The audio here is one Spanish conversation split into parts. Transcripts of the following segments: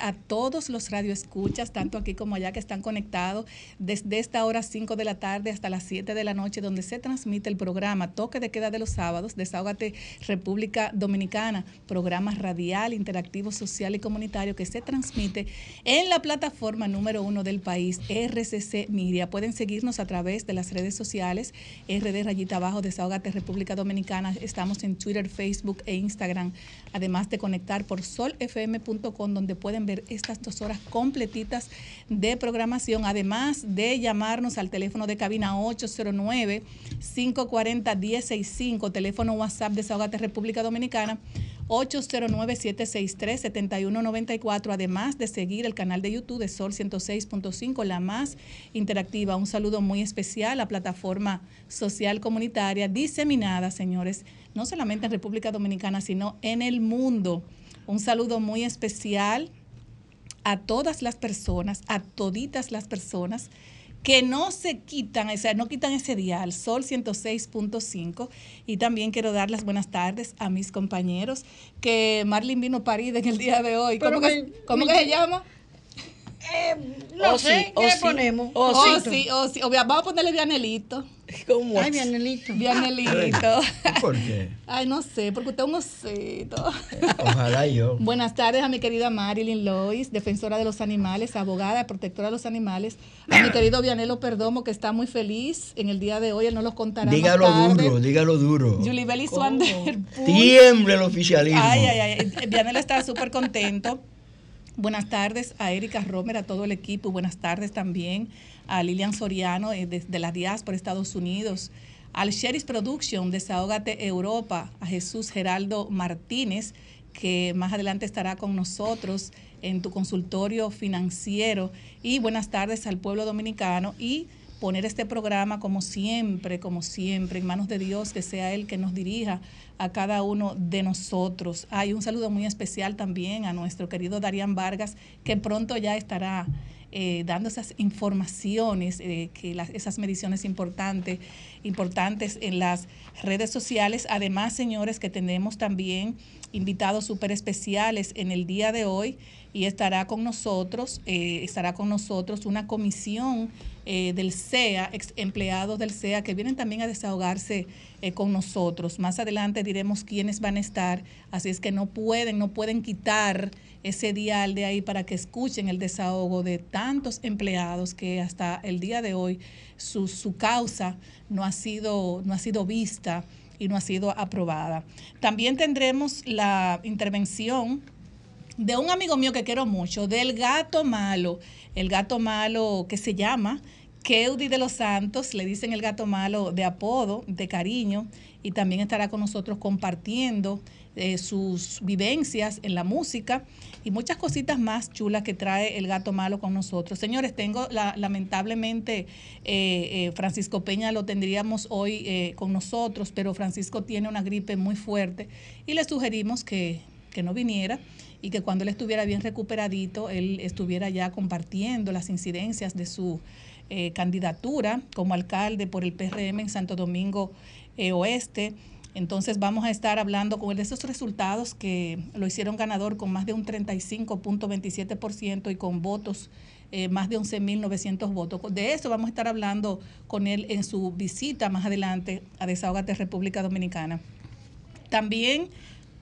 A todos los radioescuchas, tanto aquí como allá que están conectados desde esta hora 5 de la tarde hasta las 7 de la noche, donde se transmite el programa Toque de Queda de los Sábados, Desahógate República Dominicana, programa radial, interactivo, social y comunitario que se transmite en la plataforma número uno del país, RCC Media. Pueden seguirnos a través de las redes sociales, RD Rayita Abajo, Desahógate República Dominicana. Estamos en Twitter, Facebook e Instagram, además de conectar por solfm.com, donde pueden ver estas dos horas completitas de programación, además de llamarnos al teléfono de cabina 809-540-1065, teléfono WhatsApp Desahógate República Dominicana. 809-763-7194, además de seguir el canal de YouTube de Sol 106.5, la más interactiva. Un saludo muy especial a la plataforma social comunitaria diseminada, señores, no solamente en República Dominicana, sino en el mundo. Un saludo muy especial a todas las personas, a toditas las personas que no se quitan, o sea, no quitan ese dial, Sol 106.5. Y también quiero dar las buenas tardes a mis compañeros, que Marlin vino parida en el día de hoy. ¿Cómo, que, cómo que se llama? No Osi, sé, ¿qué le Osi. ponemos? Oh, Osito. sí, oh, sí. Obvia- Vamos a ponerle Vianelito. ¿Cómo Ay? Vianelito. Vianelito. ¿Por qué? Ay, no sé, porque usted es un osito. Ojalá yo. Buenas tardes a mi querida Marilyn Lois, defensora de los animales, abogada, protectora de los animales. A mi querido Vianelo Perdomo, que está muy feliz en el día de hoy, él nos lo contará. más Dígalo tarde. duro, dígalo duro. Julie Belly Swander. Tiemble el oficialismo. Ay, ay, ay. Vianelo está súper contento. Buenas tardes a Erika Romer, a todo el equipo. Buenas tardes también a Lilian Soriano eh, desde la diáspora Estados Unidos. Al Sheris Production, Desahógate Europa, a Jesús Geraldo Martínez, que más adelante estará con nosotros en tu consultorio financiero. Y buenas tardes al pueblo dominicano y poner este programa como siempre, como siempre, en manos de Dios, que sea Él que nos dirija a cada uno de nosotros. Hay un saludo muy especial también a nuestro querido Darían Vargas, que pronto ya estará eh, dando esas informaciones, eh, que esas mediciones importantes, importantes en las redes sociales. Además, señores, que tenemos también invitados súper especiales en el día de hoy y estará con nosotros, eh, estará con nosotros una comisión eh, del CEA, ex empleados del CEA, que vienen también a desahogarse eh, con nosotros. Más adelante diremos quiénes van a estar, así es que no pueden, no pueden quitar ese dial de ahí para que escuchen el desahogo de tantos empleados que hasta el día de hoy su, su causa no ha sido, no ha sido vista y no ha sido aprobada. También tendremos la intervención de un amigo mío que quiero mucho, del gato malo, el gato malo que se llama Keudi de los Santos, le dicen el gato malo de apodo, de cariño, y también estará con nosotros compartiendo eh, sus vivencias en la música y muchas cositas más chulas que trae el gato malo con nosotros. Señores, tengo la- lamentablemente eh, eh, Francisco Peña lo tendríamos hoy con nosotros, pero Francisco tiene una gripe muy fuerte y le sugerimos que, que no viniera y que cuando él estuviera bien recuperadito, él estuviera ya compartiendo las incidencias de su eh, candidatura como alcalde por el PRM en Santo Domingo eh, Oeste. Entonces vamos a estar hablando con esos resultados que lo hicieron ganador con más de un 35.27% y con votos eh, más de 11.900 votos. De eso vamos a estar hablando con él en su visita más adelante a Desahogate República Dominicana. También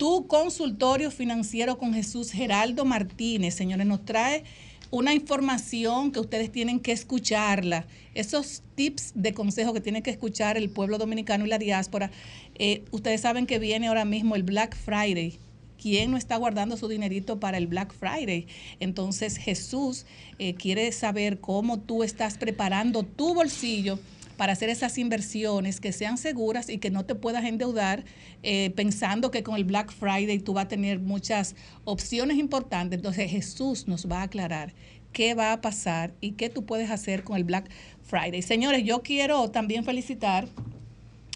tu consultorio financiero con Jesús Geraldo Martínez, señores, nos trae una información que ustedes tienen que escucharla. Esos tips de consejo que tiene que escuchar el pueblo dominicano y la diáspora. Eh, ustedes saben que viene ahora mismo el Black Friday ¿Quién no está guardando su dinerito para el Black Friday? Entonces Jesús eh, quiere saber cómo tú estás preparando tu bolsillo para hacer esas inversiones que sean seguras y que no te puedas endeudar eh, pensando que con el Black Friday tú vas a tener muchas opciones importantes. Entonces Jesús nos va a aclarar qué va a pasar y qué tú puedes hacer con el Black Friday. Señores, yo quiero también felicitar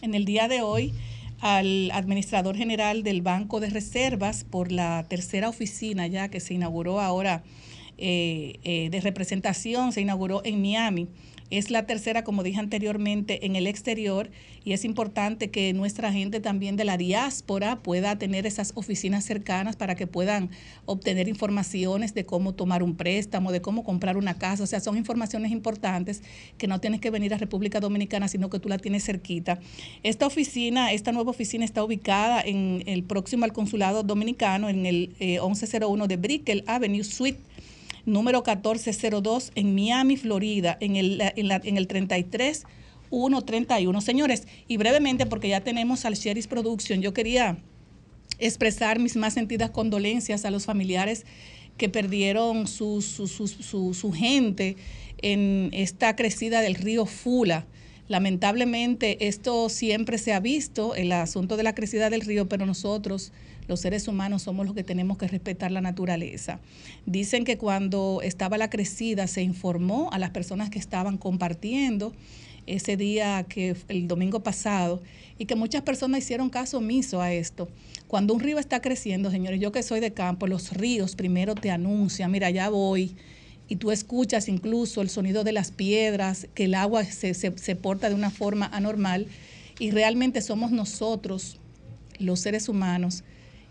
en el día de hoy al administrador general del Banco de Reservas por la tercera oficina ya que se inauguró ahora eh, eh, de representación, se inauguró en Miami. Es la tercera, como dije anteriormente, en el exterior y es importante que nuestra gente también de la diáspora pueda tener esas oficinas cercanas para que puedan obtener informaciones de cómo tomar un préstamo, de cómo comprar una casa. O sea, son informaciones importantes que no tienes que venir a República Dominicana, sino que tú la tienes cerquita. Esta oficina, esta nueva oficina está ubicada en el próximo al consulado dominicano, en el 1101 eh, de Brickell Avenue Suite número 1402 en Miami, Florida, en el, en, la, en el 33 131. Señores, y brevemente, porque ya tenemos al Sherry's Production, yo quería expresar mis más sentidas condolencias a los familiares que perdieron su, su, su, su, gente en esta crecida del río Fula. Lamentablemente esto siempre se ha visto, el asunto de la crecida del río, pero nosotros los seres humanos somos los que tenemos que respetar la naturaleza. Dicen que cuando estaba la crecida se informó a las personas que estaban compartiendo ese día que el domingo pasado y que muchas personas hicieron caso omiso a esto. Cuando un río está creciendo, señores, yo que soy de campo, los ríos primero te anuncian, mira, ya voy, y tú escuchas incluso el sonido de las piedras, que el agua se, se, se porta de una forma anormal, y realmente somos nosotros, los seres humanos,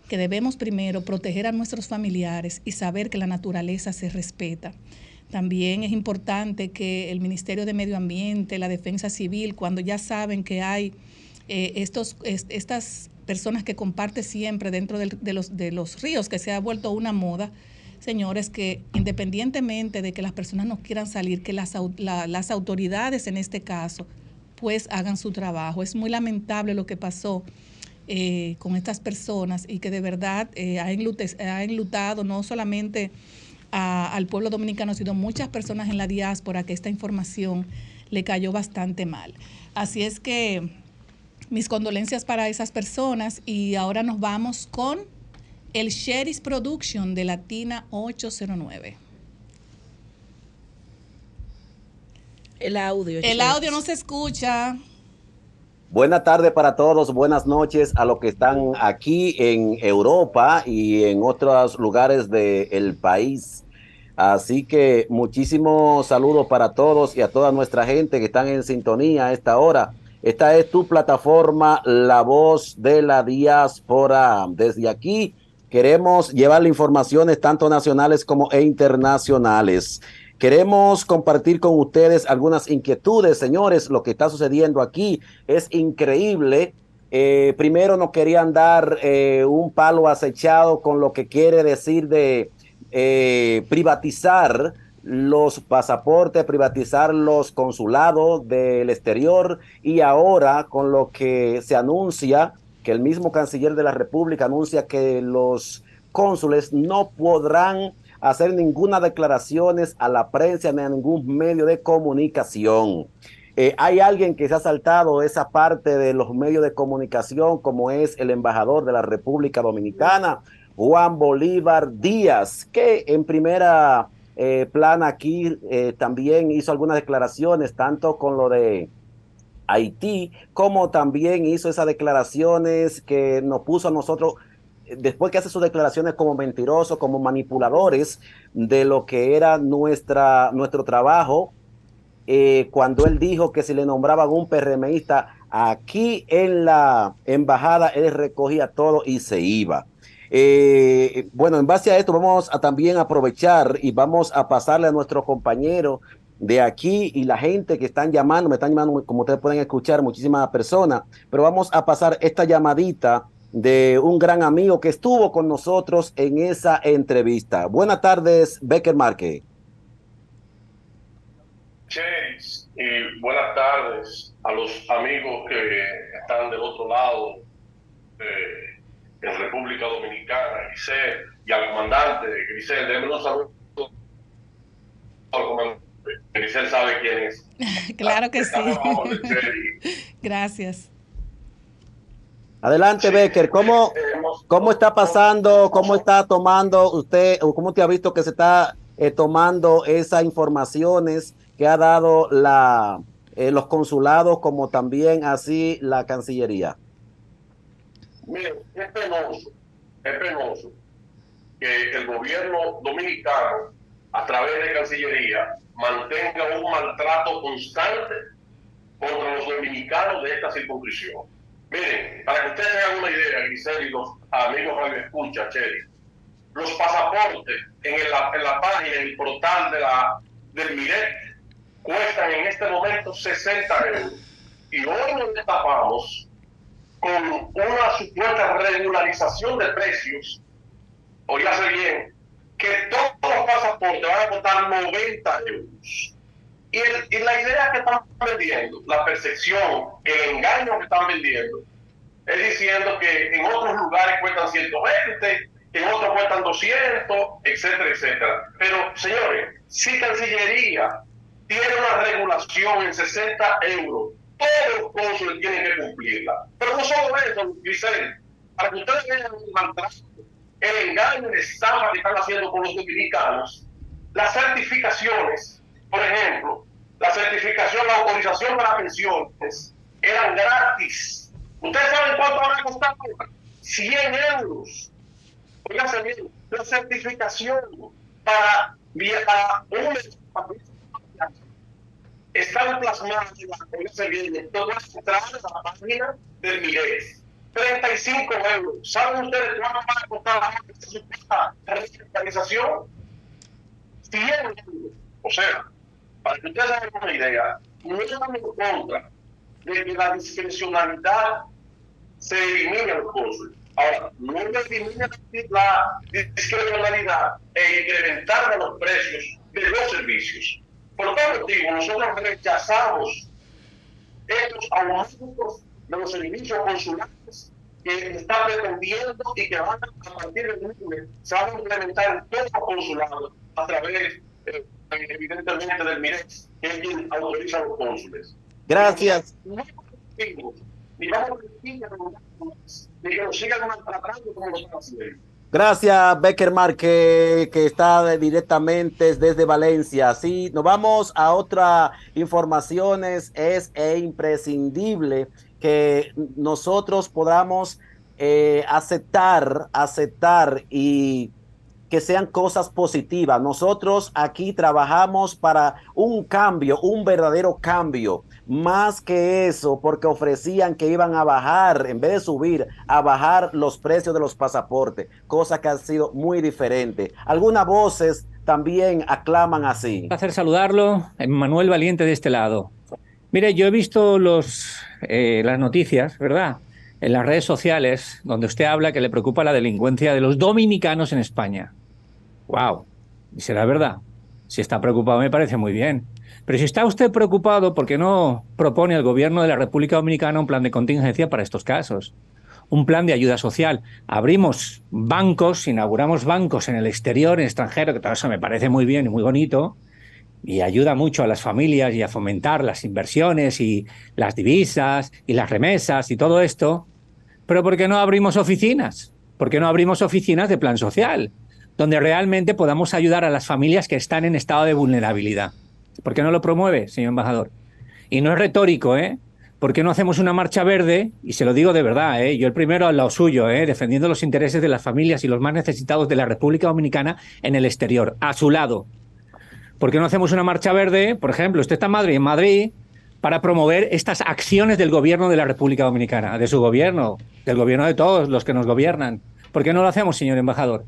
que debemos primero proteger a nuestros familiares y saber que la naturaleza se respeta. También es importante que el Ministerio de Medio Ambiente, la Defensa Civil, cuando ya saben que hay eh, estos, estas personas que comparten siempre dentro de, los, de los ríos, que se ha vuelto una moda, señores, que independientemente de que las personas no quieran salir, que las, las autoridades en este caso, pues hagan su trabajo. Es muy lamentable lo que pasó eh, con estas personas y que de verdad eh, ha, enlutado no solamente al pueblo dominicano, sino muchas personas en la diáspora que esta información le cayó bastante mal. Así es que mis condolencias para esas personas y ahora nos vamos con el Sherry's Production de Latina 809. El audio. El audio no se escucha. Buenas tardes para todos, buenas noches a los que están aquí en Europa y en otros lugares del país. Así que muchísimos saludos para todos y a toda nuestra gente que están en sintonía a esta hora. Esta es tu plataforma, La Voz de la Diáspora. Desde aquí queremos llevarle informaciones tanto nacionales como internacionales. Queremos compartir con ustedes algunas inquietudes, señores. Lo que está sucediendo aquí es increíble. Eh, primero nos querían dar eh, un palo acechado con lo que quiere decir de eh, privatizar los pasaportes, privatizar los consulados del exterior y ahora con lo que se anuncia, que el mismo canciller de la República anuncia que los cónsules no podrán hacer ninguna declaraciones a la prensa ni a ningún medio de comunicación. Eh, hay alguien que se ha saltado esa parte de los medios de comunicación, como es el embajador de la República Dominicana, Juan Bolívar Díaz, que en primera eh, plana aquí eh, también hizo algunas declaraciones, tanto con lo de Haití, como también hizo esas declaraciones que nos puso a nosotros después que hace sus declaraciones como mentirosos, como manipuladores de lo que era nuestra, nuestro trabajo, eh, cuando él dijo que si le nombraban un PRMista Aquí en la embajada él recogía todo y se iba. Eh, bueno, en base a esto vamos a también aprovechar y vamos a pasarle a nuestro compañero de aquí y la gente que están llamando, me están llamando, como ustedes pueden escuchar, muchísimas personas, pero vamos a pasar esta llamadita de un gran amigo que estuvo con nosotros en esa entrevista. Buenas tardes, Becker Marque. Cheris, y buenas tardes a los amigos que están del otro lado eh, en República Dominicana, Grisel, y al comandante Grisel. Déjenme un saludo al comandante. Grisel sabe quién es. claro que sí. Gracias. Adelante, Becker, ¿cómo, Hemos- ¿cómo está pasando, cómo está tomando usted, o cómo te ha visto que se está eh, tomando esas informaciones que ha dado la, eh, los consulados, como también así la Cancillería? Mire, es penoso, es penoso que el gobierno dominicano, a través de Cancillería, mantenga un maltrato constante contra los dominicanos de esta circunscripción. Miren, para que ustedes tengan una idea, Grisel y los amigos que me escuchan, Cheri, los pasaportes en, el- en la página, en el portal de la, del MIRET, cuestan en este momento 60 euros. Y hoy nos destapamos con una supuesta regularización de precios, oígase bien, que todos los pasaportes van a costar 90 euros. Y, el- y la idea que están vendiendo, la percepción, el engaño que están vendiendo, es diciendo que en otros lugares cuestan 120, en otros cuestan 200, etcétera, etcétera. Pero, señores, si Cancillería tiene una regulación en 60 euros, todos los cónsules tienen que cumplirla. Pero no solo eso, Giselle, para que ustedes vean el engaño, el estafa que están haciendo con los dominicanos, las certificaciones, por ejemplo, la certificación, la autorización para pensiones, eran gratis. ¿Ustedes saben cuánto van a costar? 100 euros. Oiganse bien, la certificación para viajar un están plasmadas en la las de la página del MIRES. 35 euros. ¿Saben ustedes cuánto van a costar supuesta regularización? 100 euros. O sea, para que ustedes hagan una idea, no estamos en contra de que la discrecionalidad se elimine a los cónsules. Ahora, no elimina la discrecionalidad e incrementar de los precios de los servicios. Por tal motivo, nosotros rechazamos estos aumentos de los servicios consulares que está pretendiendo y que van a, partir del lunes se van a implementar en todos los consulados a través, eh, evidentemente, del MIREX, que es quien autoriza a los cónsules. Gracias. Gracias, Becker Marque, que está directamente desde Valencia. Sí, nos vamos a otras informaciones. Es e imprescindible que nosotros podamos eh, aceptar, aceptar y que sean cosas positivas. Nosotros aquí trabajamos para un cambio, un verdadero cambio. Más que eso, porque ofrecían que iban a bajar, en vez de subir, a bajar los precios de los pasaportes, cosa que ha sido muy diferente. Algunas voces también aclaman así. Un placer saludarlo, Manuel Valiente de este lado. Mire, yo he visto los, eh, las noticias, ¿verdad? En las redes sociales, donde usted habla que le preocupa la delincuencia de los dominicanos en España. ¡Wow! ¿Y será verdad? Si está preocupado, me parece muy bien. Pero si está usted preocupado, ¿por qué no propone al gobierno de la República Dominicana un plan de contingencia para estos casos? Un plan de ayuda social. Abrimos bancos, inauguramos bancos en el exterior, en extranjero, que todo eso me parece muy bien y muy bonito, y ayuda mucho a las familias y a fomentar las inversiones y las divisas y las remesas y todo esto. Pero ¿por qué no abrimos oficinas? ¿Por qué no abrimos oficinas de plan social? Donde realmente podamos ayudar a las familias que están en estado de vulnerabilidad. ¿Por qué no lo promueve, señor embajador? Y no es retórico, ¿eh? ¿Por qué no hacemos una marcha verde? Y se lo digo de verdad, ¿eh? Yo el primero al lado suyo, ¿eh? Defendiendo los intereses de las familias y los más necesitados de la República Dominicana en el exterior, a su lado. ¿Por qué no hacemos una marcha verde? Por ejemplo, usted está en Madrid, en Madrid, para promover estas acciones del gobierno de la República Dominicana, de su gobierno, del gobierno de todos los que nos gobiernan. ¿Por qué no lo hacemos, señor embajador?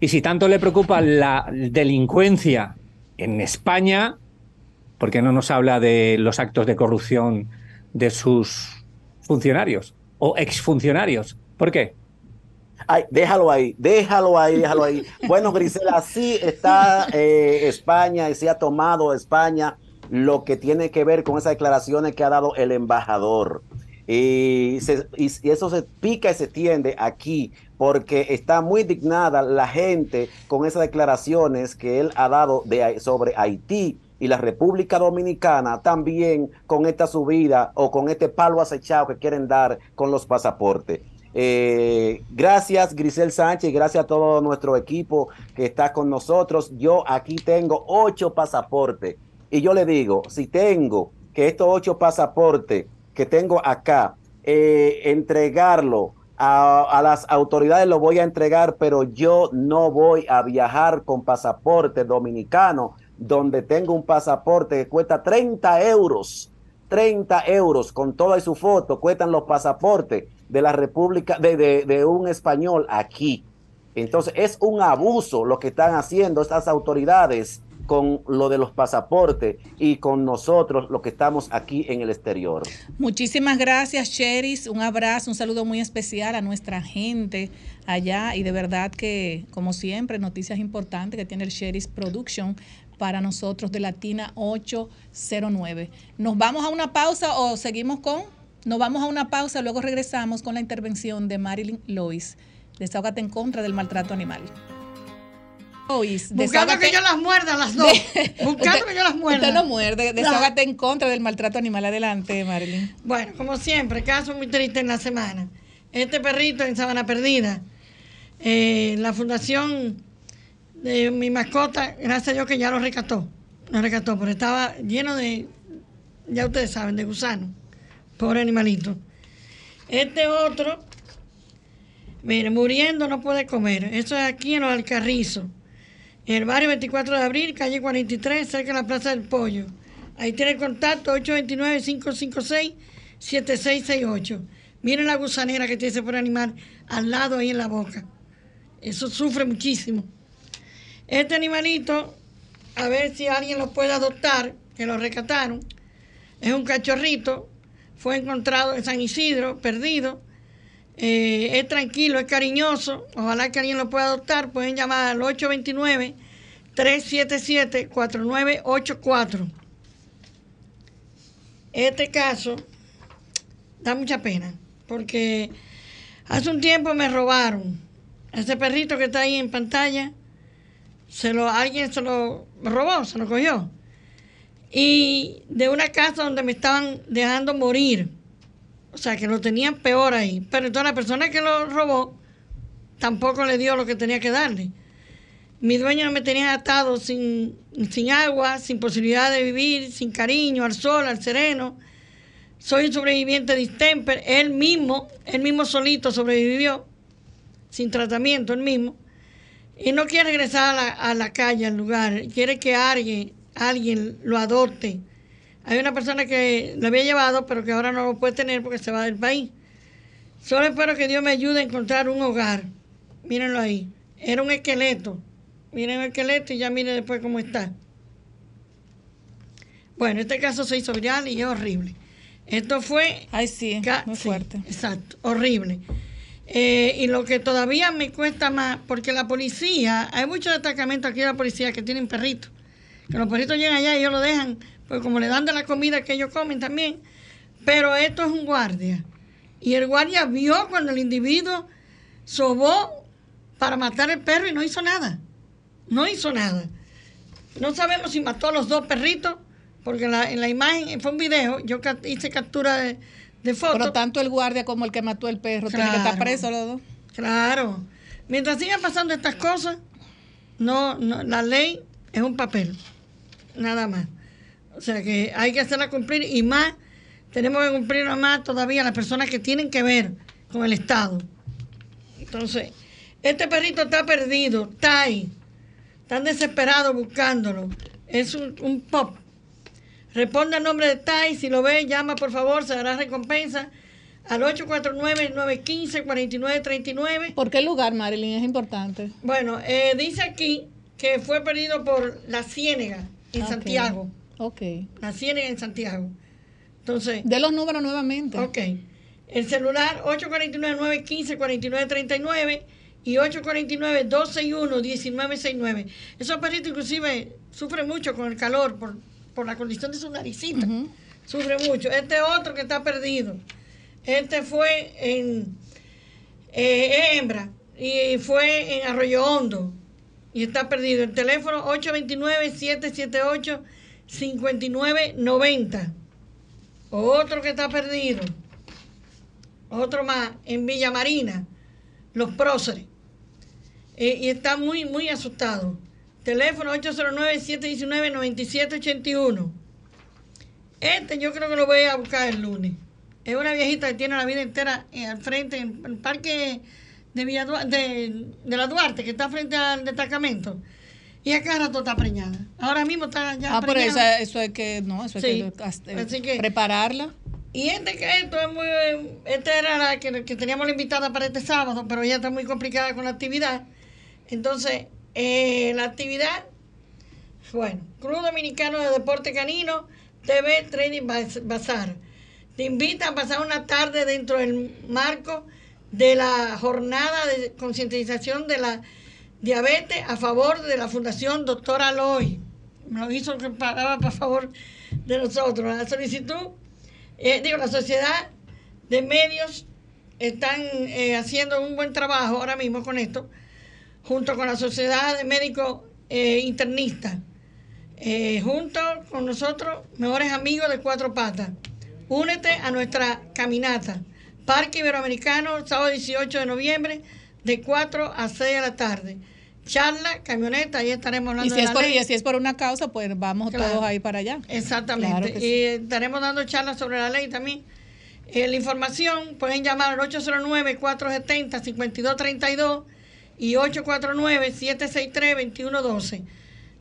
Y si tanto le preocupa la delincuencia en España, ¿por qué no nos habla de los actos de corrupción de sus funcionarios o exfuncionarios? ¿Por qué? Ay, déjalo ahí, déjalo ahí, déjalo ahí. Bueno, Grisela, sí está eh, España y se ha tomado España lo que tiene que ver con esas declaraciones que ha dado el embajador. Y, se- y eso se pica y se tiende aquí porque está muy dignada la gente con esas declaraciones que él ha dado sobre Haití y la República Dominicana también con esta subida o con este palo acechado que quieren dar con los pasaportes. Eh, gracias Grisel Sánchez, gracias a todo nuestro equipo que está con nosotros. Yo aquí tengo ocho pasaportes y yo le digo, si tengo que estos ocho pasaportes que tengo acá, eh, entregarlo a, a las autoridades, lo voy a entregar, pero yo no voy a viajar con pasaporte dominicano, donde tengo un pasaporte que cuesta 30 euros. 30 euros con toda su foto cuestan los pasaportes de la República, de, de- de un español aquí. Entonces es un abuso lo que están haciendo estas autoridades con lo de los pasaportes y con nosotros, lo que estamos aquí en el exterior. Muchísimas gracias, Cheris. Un abrazo, un saludo muy especial a nuestra gente allá. Y de verdad que, como siempre, noticias importantes que tiene el Cheris Production para nosotros de Latina 809. ¿Nos vamos a una pausa o seguimos con? Nos vamos a una pausa, luego regresamos con la intervención de Marilyn Lois. Desahógate en contra del maltrato animal. Buscando que yo las muerda las dos. Buscando que yo las muerda. Usted no muerde, No. desahógate en contra del maltrato animal. Adelante, Marilyn. Bueno, como siempre, caso muy triste en la semana. Este perrito en Sabana Perdida, eh, la fundación de mi mascota, gracias a Dios que ya lo rescató. Lo rescató, pero estaba lleno de, ya ustedes saben, de gusanos. Pobre animalito. Este otro, mire, muriendo no puede comer. Eso es aquí en los Alcarrizos. En el barrio 24 de abril, calle 43, cerca de la Plaza del Pollo. Ahí tiene el contacto 829-556-7668. Miren la gusanera que tiene ese pobre animal al lado ahí en la boca. Eso sufre muchísimo. Este animalito, a ver si alguien lo puede adoptar, que lo rescataron. Es un cachorrito, fue encontrado en San Isidro, perdido. Eh, es tranquilo, es cariñoso. Ojalá que alguien lo pueda adoptar. Pueden llamar al 829-377-4984. Este caso da mucha pena, porque hace un tiempo me robaron. Ese perrito que está ahí en pantalla, se lo, alguien se lo robó, se lo cogió. Y de una casa donde me estaban dejando morir. O sea, que lo tenían peor ahí. Pero entonces la persona que lo robó tampoco le dio lo que tenía que darle. Mi dueño me tenía atado sin, sin agua, sin posibilidad de vivir, sin cariño, al sol, al sereno. Soy un sobreviviente distemper. Él mismo, él mismo solito sobrevivió, sin tratamiento, él mismo. Y no quiere regresar a la, a la calle, al lugar. Quiere que alguien, alguien lo adopte. Hay una persona que lo había llevado, pero que ahora no lo puede tener porque se va del país. Solo espero que Dios me ayude a encontrar un hogar. Mírenlo ahí. Era un esqueleto. Miren el esqueleto y ya miren después cómo está. Bueno, este caso se hizo viral y es horrible. Esto fue... Ay, sí, muy sí, fuerte. exacto, horrible. Eh, y lo que todavía me cuesta más, porque la policía, hay muchos destacamentos aquí de la policía que tienen perritos. Que los perritos llegan allá y ellos lo dejan, pues como le dan de la comida que ellos comen también. Pero esto es un guardia. Y el guardia vio cuando el individuo sobó para matar el perro y no hizo nada. No hizo nada. No sabemos si mató a los dos perritos, porque en la, en la imagen, fue un video, yo hice captura de, de foto. Pero tanto el guardia como el que mató el perro tienen que estar Claro. presos los dos. Claro. Mientras sigan pasando estas cosas, no, no, la ley es un papel, nada más. O sea que hay que hacerla cumplir y más, tenemos que cumplirla más todavía las personas que tienen que ver con el Estado. Entonces, este perrito está perdido, está ahí. Están desesperados buscándolo. Es un, un pop. Responda el nombre de TAI, si lo ve, llama por favor, se dará recompensa al 849-915-4939. ¿Por qué lugar, Marilyn? Es importante. Bueno, eh, dice aquí que fue perdido por La Ciénega, en. Santiago. Ok. La Ciénega en Santiago. Entonces, De los números nuevamente. ok. El celular 849-915-4939 y 849-261-1969. Esos perritos inclusive sufren mucho con el calor por, por la condición de su naricita. Ujú. Sufre mucho. Este otro que está perdido. Este fue en eh, hembra y fue en Arroyo Hondo y está perdido. El teléfono 829-778-5990. Otro que está perdido. Otro más en Villa Marina, Los Próceres. Eh, y está muy, muy asustado. Teléfono 809-719-9781. Este yo creo que lo voy a buscar el lunes. Es una viejita que tiene la vida entera eh, al frente, en el parque de, Villa de la Duarte, que está frente al destacamento. Y acá rato está preñada. Ahora mismo está ya Ah, por preñada. eso, eso es que, no, eso es Sí. que, Así que- prepararla. Y este que esto es muy. Esta era la que, que teníamos la invitada para este sábado, pero ella está muy complicada con la actividad. Entonces, eh, la actividad, bueno, Club Dominicano de Deporte Canino, TV Training Baz- Bazar. Te invita a pasar una tarde dentro del marco de la jornada de concientización de la diabetes a favor de la Fundación Doctora Aloy. Me lo hizo que pagaba para favor de nosotros. La solicitud eh, digo, la sociedad de medios están eh, haciendo un buen trabajo ahora mismo con esto, junto con la sociedad de médicos eh, internistas, eh, junto con nosotros, mejores amigos de Cuatro Patas. Únete a nuestra caminata. Parque Iberoamericano, sábado 18 de noviembre, de 4 a 6 de la tarde. Charla, camioneta, ahí estaremos hablando Y si, de es la por, ley. y si es por una causa, pues vamos Claro. todos ahí para allá. Exactamente. Claro que sí. Y estaremos dando charlas sobre la ley también. Eh, la información pueden llamar al 809-470-5232 y 849-763-2112.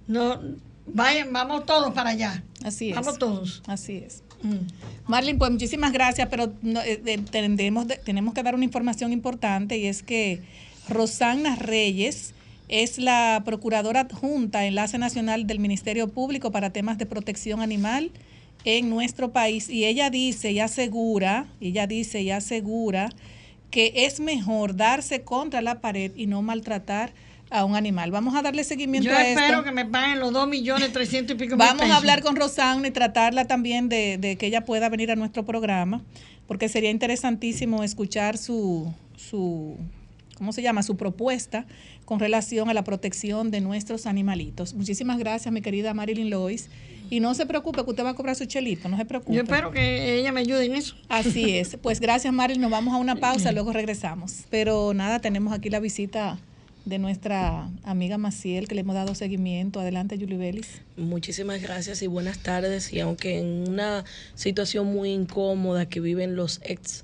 No, vayan, vamos todos para allá. Así es. Vamos todos. Así es. Mm. Marlene, pues muchísimas gracias, pero no, eh, tenemos que dar una información importante y es que Rosana Reyes es la procuradora adjunta, enlace nacional del Ministerio Público para temas de protección animal en nuestro país y ella dice y asegura, ella dice y asegura que es mejor darse contra la pared y no maltratar a un animal. Vamos a darle seguimiento Yo a espero esto. que me paguen los 2 millones 300 y pico Vamos a hablar con Rosana y tratarla también de, de que ella pueda venir a nuestro programa, porque sería interesantísimo escuchar su, su, ¿cómo se llama? Su propuesta con relación a la protección de nuestros animalitos. Muchísimas gracias, mi querida Marilyn Lois. Y no se preocupe que usted va a cobrar su chelito, no se preocupe. Yo espero que ella me ayude en eso. Así es. Pues gracias, Marilyn. Nos vamos a una pausa, luego regresamos. Pero nada, tenemos aquí la visita de nuestra amiga Maciel, que le hemos dado seguimiento. Adelante, Julie Vélez. Muchísimas gracias y buenas tardes. Y aunque en una situación muy incómoda que viven los ex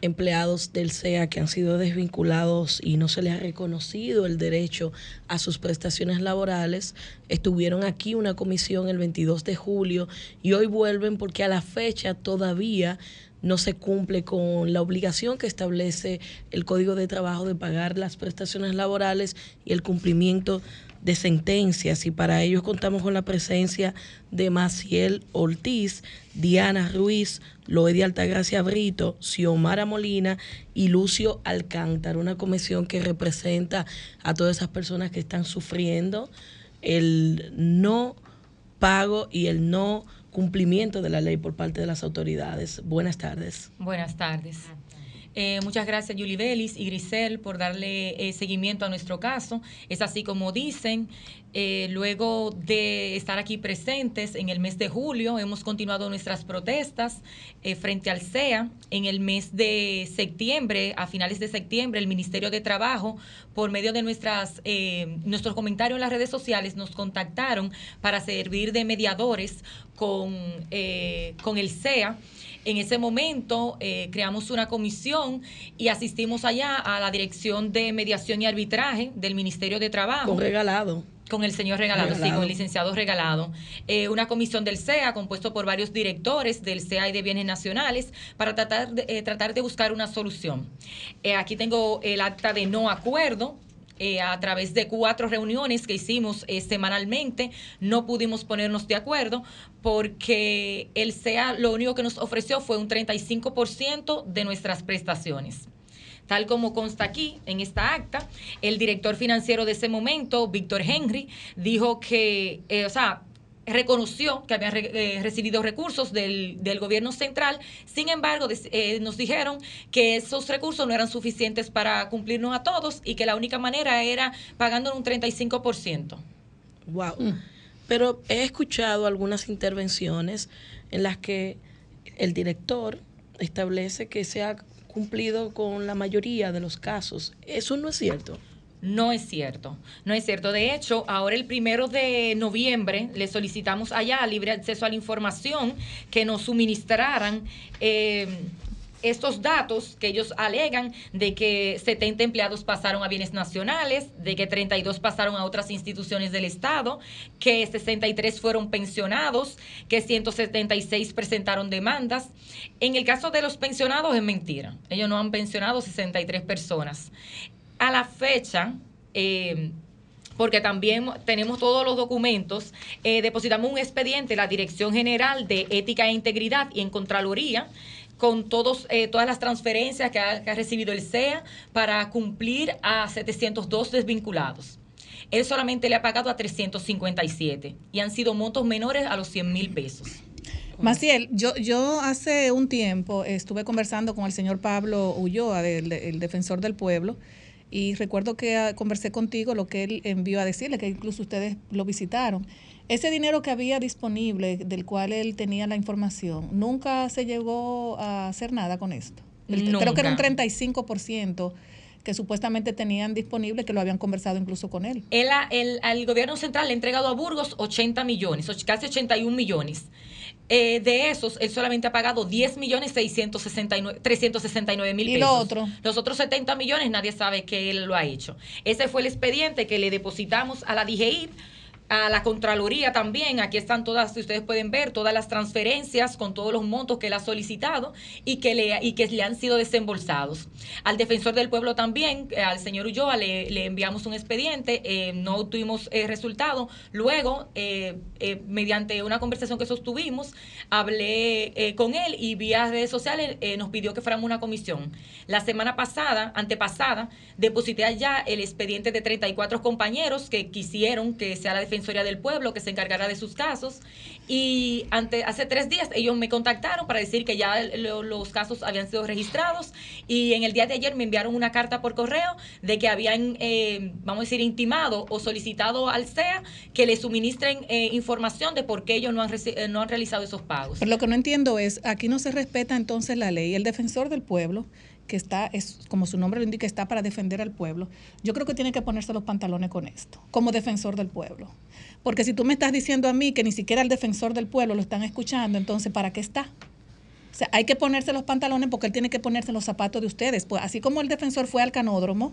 empleados del SEA que han sido desvinculados y no se les ha reconocido el derecho a sus prestaciones laborales, estuvieron aquí una comisión el 22 de julio y hoy vuelven porque a la fecha todavía no se cumple con la obligación que establece el Código de Trabajo de pagar las prestaciones laborales y el cumplimiento de sentencias. Y para ello contamos con la presencia de Maciel Ortiz, Diana Ruiz, Loedia Altagracia Brito, Xiomara Molina y Lucio Alcántara, una comisión que representa a todas esas personas que están sufriendo el no pago y el no cumplimiento de la ley por parte de las autoridades. Buenas tardes. Buenas tardes. Eh, muchas gracias, Julie Vélez y Grisel, por darle eh, seguimiento a nuestro caso. Es así como dicen. Eh, luego de estar aquí presentes en el mes de julio, hemos continuado nuestras protestas eh, frente al CEA. En el mes de septiembre, a finales de septiembre, el Ministerio de Trabajo, por medio de nuestras, eh, nuestros comentarios en las redes sociales, nos contactaron para servir de mediadores con, eh, con el CEA. En ese momento eh, creamos una comisión y asistimos allá a la Dirección de Mediación y Arbitraje del Ministerio de Trabajo. Con regalado. Con el señor Regalado, sí, con el licenciado Regalado, eh, una comisión del CEA compuesto por varios directores del CEA y de Bienes Nacionales para tratar de, eh, tratar de buscar una solución. Eh, aquí tengo el acta de no acuerdo. eh, a través de cuatro reuniones que hicimos eh, semanalmente, no pudimos ponernos de acuerdo porque el CEA lo único que nos ofreció fue un 35% de nuestras prestaciones. Tal como consta aquí en esta acta, el director financiero de ese momento, Víctor Henry, dijo que, eh, o sea, reconoció que habían re- eh, recibido recursos del, del gobierno central, sin embargo, des- eh, nos dijeron que esos recursos no eran suficientes para cumplirnos a todos y que la única manera era pagando un 35%. Wow. Pero he escuchado algunas intervenciones en las que el director establece que se ha cumplido con la mayoría de los casos. Eso no es cierto. No es cierto, no es cierto. De hecho, ahora el primero de noviembre le solicitamos allá libre acceso a la información que nos suministraran eh, estos datos que ellos alegan de que 70 empleados pasaron a bienes nacionales, de que 32 pasaron a otras instituciones del Estado, que 63 fueron pensionados, que 176 presentaron demandas. En el caso de los pensionados es mentira. Ellos no han pensionado 63 personas a la fecha, eh, porque también tenemos todos los documentos, eh, depositamos un expediente en la Dirección General de Ética e Integridad y en Contraloría con todos, eh, todas las transferencias que ha, recibido el CEA para cumplir a 702 desvinculados. Él solamente le ha pagado a 357 y han sido montos menores a los 100 mil pesos. Maciel, yo, yo hace un tiempo estuve conversando con el señor Pablo Ulloa, del, el defensor del pueblo, y recuerdo que ah, conversé contigo lo que él envió a decirle, que incluso ustedes lo visitaron. Ese dinero que había disponible, del cual él tenía la información, nunca se llegó a hacer nada con esto. Creo que era un Nunca. 35% que supuestamente tenían disponible, que lo habían conversado incluso con él. El, al gobierno central le ha entregado a Burgos 80 millones, casi 81 millones. Eh, de esos, él solamente ha pagado 10 millones 669, 369 mil ¿Y pesos. lo otro? Los otros 70 millones nadie sabe que él lo ha hecho. Ese fue el expediente que le depositamos a la DGI, a la Contraloría también. Aquí están todas, ustedes pueden ver, todas las transferencias con todos los montos que él ha solicitado y que le, y que le han sido desembolsados. Al defensor del pueblo también, eh, al señor Ulloa, le, le enviamos un expediente, eh, no obtuvimos eh, resultado. Luego, eh, mediante una conversación que sostuvimos, hablé con él y vía redes sociales nos pidió que fuéramos una comisión. La semana pasada, antepasada, deposité allá el expediente de 34 compañeros que quisieron que sea la Defensoría del Pueblo que se encargara de sus casos. Y ante, hace tres días ellos me contactaron para decir que ya lo- los casos habían sido registrados. Y en el día de ayer me enviaron una carta por correo de que habían, eh, vamos a decir, intimado o solicitado al CEA que le suministren eh, información de por qué ellos no han, eh, no han realizado esos pagos. Pero lo que no entiendo es, aquí no se respeta entonces la ley. El defensor del pueblo, que está, es como su nombre lo indica, está para defender al pueblo. Yo creo que tiene que ponerse los pantalones con esto, como defensor del pueblo. Porque si tú me estás diciendo a mí que ni siquiera el defensor del pueblo lo están escuchando, entonces ¿para qué está? O sea, hay que ponerse los pantalones porque él tiene que ponerse los zapatos de ustedes. Pues así como el defensor fue al canódromo,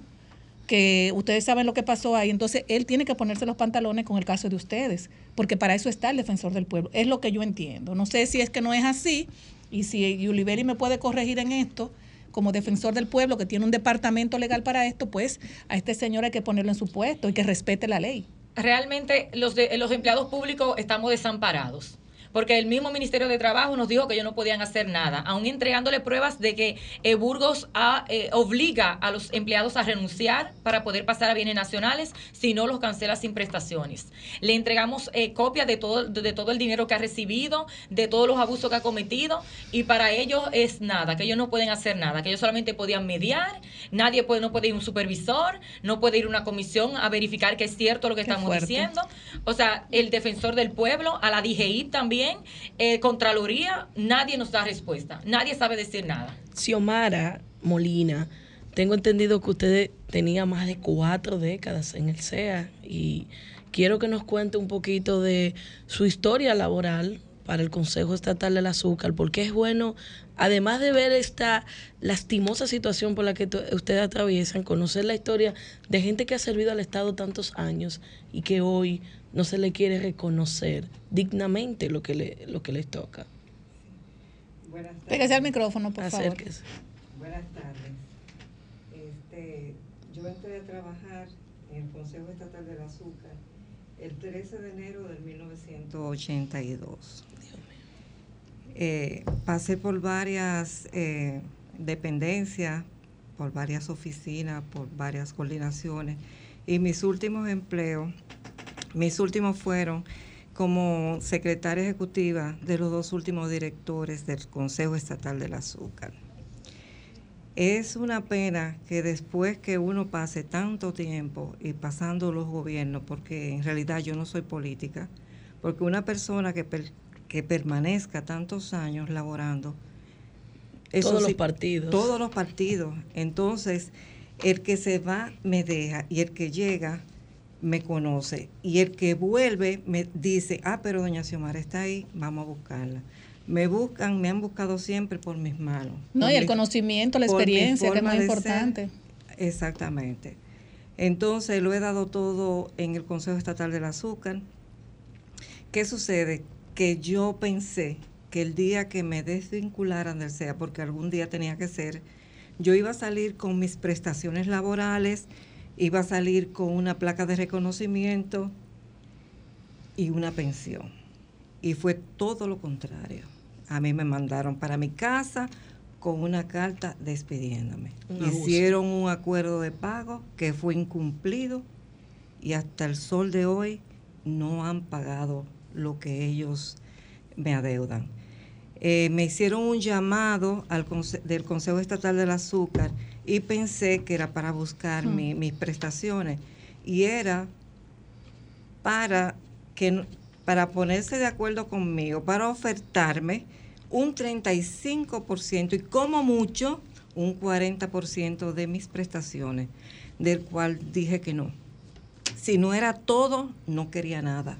que ustedes saben lo que pasó ahí, entonces él tiene que ponerse los pantalones con el caso de ustedes, porque para eso está el defensor del pueblo. Es lo que yo entiendo. No sé si es que no es así, y si Yuliberi me puede corregir en esto, como defensor del pueblo, que tiene un departamento legal para esto, pues a este señor hay que ponerlo en su puesto y que respete la ley. realmente los, de, los empleados públicos estamos desamparados. Porque el mismo Ministerio de Trabajo nos dijo que ellos no podían hacer nada, aún entregándole pruebas de que eh, Burgos ha, eh, obliga a los empleados a renunciar para poder pasar a bienes nacionales, si no los cancela sin prestaciones. Le entregamos eh, copias de todo, de, de todo el dinero que ha recibido, de todos los abusos que ha cometido, y para ellos es nada, que ellos no pueden hacer nada, que ellos solamente podían mediar, nadie puede, no puede ir un supervisor, no puede ir una comisión a verificar que es cierto lo que Qué estamos fuerte. diciendo. O sea, el defensor del pueblo, a la DGI también, eh, Contraloría, nadie nos da respuesta, nadie sabe decir nada. Xiomara Molina, tengo entendido que usted tenía más de cuatro décadas en el CEA y quiero que nos cuente un poquito de su historia laboral para el Consejo Estatal del Azúcar, porque es bueno, además de ver esta lastimosa situación por la que ustedes atraviesan, conocer la historia de gente que ha servido al Estado tantos años y que hoy no se le quiere reconocer dignamente lo que, le, lo que les toca. Buenas tardes. Pégase al micrófono, por favor. Acérquese. Buenas tardes. Este, yo entré a trabajar en el Consejo Estatal del Azúcar el 13 de enero del 1982. Eh, pasé por varias eh, dependencias, por varias oficinas, por varias coordinaciones y mis últimos empleos, mis últimos fueron como secretaria ejecutiva de los dos últimos directores del Consejo Estatal del Azúcar. Es una pena que después que uno pase tanto tiempo y pasando los gobiernos, porque en realidad yo no soy política, porque una persona que, per- que permanezca tantos años laborando, Todos los partidos. Todos los partidos. Entonces, el que se va me deja y el que llega me conoce. Y el que vuelve me dice, ah, pero doña Xiomara está ahí, vamos a buscarla. Me buscan, me han buscado siempre por mis manos. No, y el mi- conocimiento, la experiencia, que es ser. importante. Exactamente. Entonces lo he dado todo en el Consejo Estatal del Azúcar. ¿Qué sucede? Que yo pensé que el día que me desvincularan del SEA, porque algún día tenía que ser, yo iba a salir con mis prestaciones laborales, iba a salir con una placa de reconocimiento y una pensión. Y fue todo lo contrario. A mí me mandaron para mi casa con una carta despidiéndome. Abuso. Hicieron un acuerdo de pago que fue incumplido y hasta el sol de hoy no han pagado lo que ellos me adeudan. Eh, me hicieron un llamado al conse- del Consejo Estatal del Azúcar y pensé que era para buscar mi- mis prestaciones y era para que para ponerse de acuerdo conmigo, para ofertarme un 35% y como mucho un 40% de mis prestaciones, del cual dije que no. Si no era todo, no quería nada.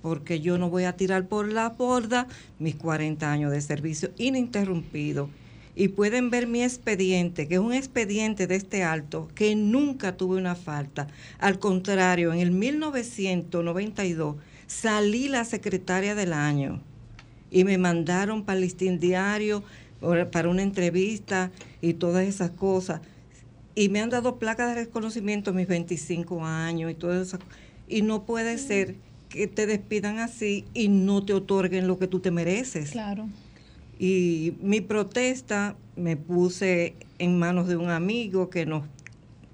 Porque yo no voy a tirar por la borda mis 40 años de servicio ininterrumpido. Y pueden ver mi expediente, que es un expediente de este alto, que nunca tuve una falta. Al contrario, en el 1992 salí la secretaria del año y me mandaron para el listín diario, para una entrevista y todas esas cosas. Y me han dado placa de reconocimiento mis 25 años y todo eso. Y no puede ser que te despidan así y no te otorguen lo que tú te mereces. Claro. Y mi protesta me puse en manos de un amigo que nos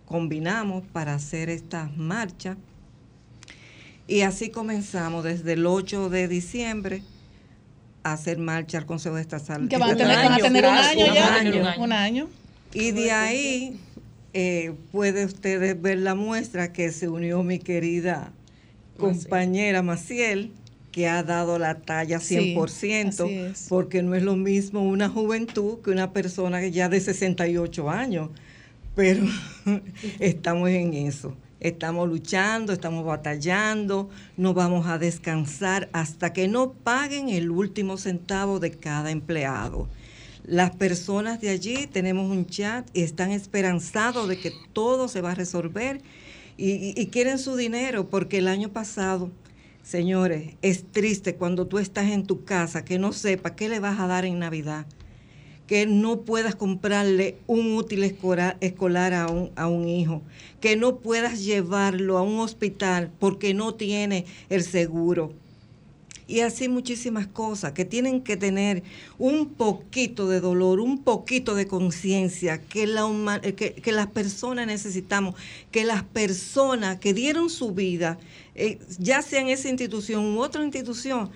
combinamos para hacer estas marchas. Y así comenzamos desde el 8 de diciembre a hacer marcha al Consejo Estatal. Que van a tener, van a año, tener un año un ya. año. Un año. Y de ahí eh, puede ustedes ver la muestra que se unió mi querida compañera Maciel, que ha dado la talla Sí, 100%, así es. porque no es lo mismo una juventud que una persona ya de 68 años. Pero estamos en eso. Estamos luchando, estamos batallando, no vamos a descansar hasta que no paguen el último centavo de cada empleado. Las personas de allí tenemos un chat y están esperanzados de que todo se va a resolver y, y- y quieren su dinero porque el año pasado, señores, es triste cuando tú estás en tu casa que no sepas qué le vas a dar en Navidad, que no puedas comprarle un útil escolar, escolar a, un, a un hijo, que no puedas llevarlo a un hospital porque no tiene el seguro y así muchísimas cosas que tienen que tener un poquito de dolor, un poquito de conciencia que, la eh, que las personas necesitamos, que las personas que dieron su vida, eh, ya sea en esa institución u otra institución,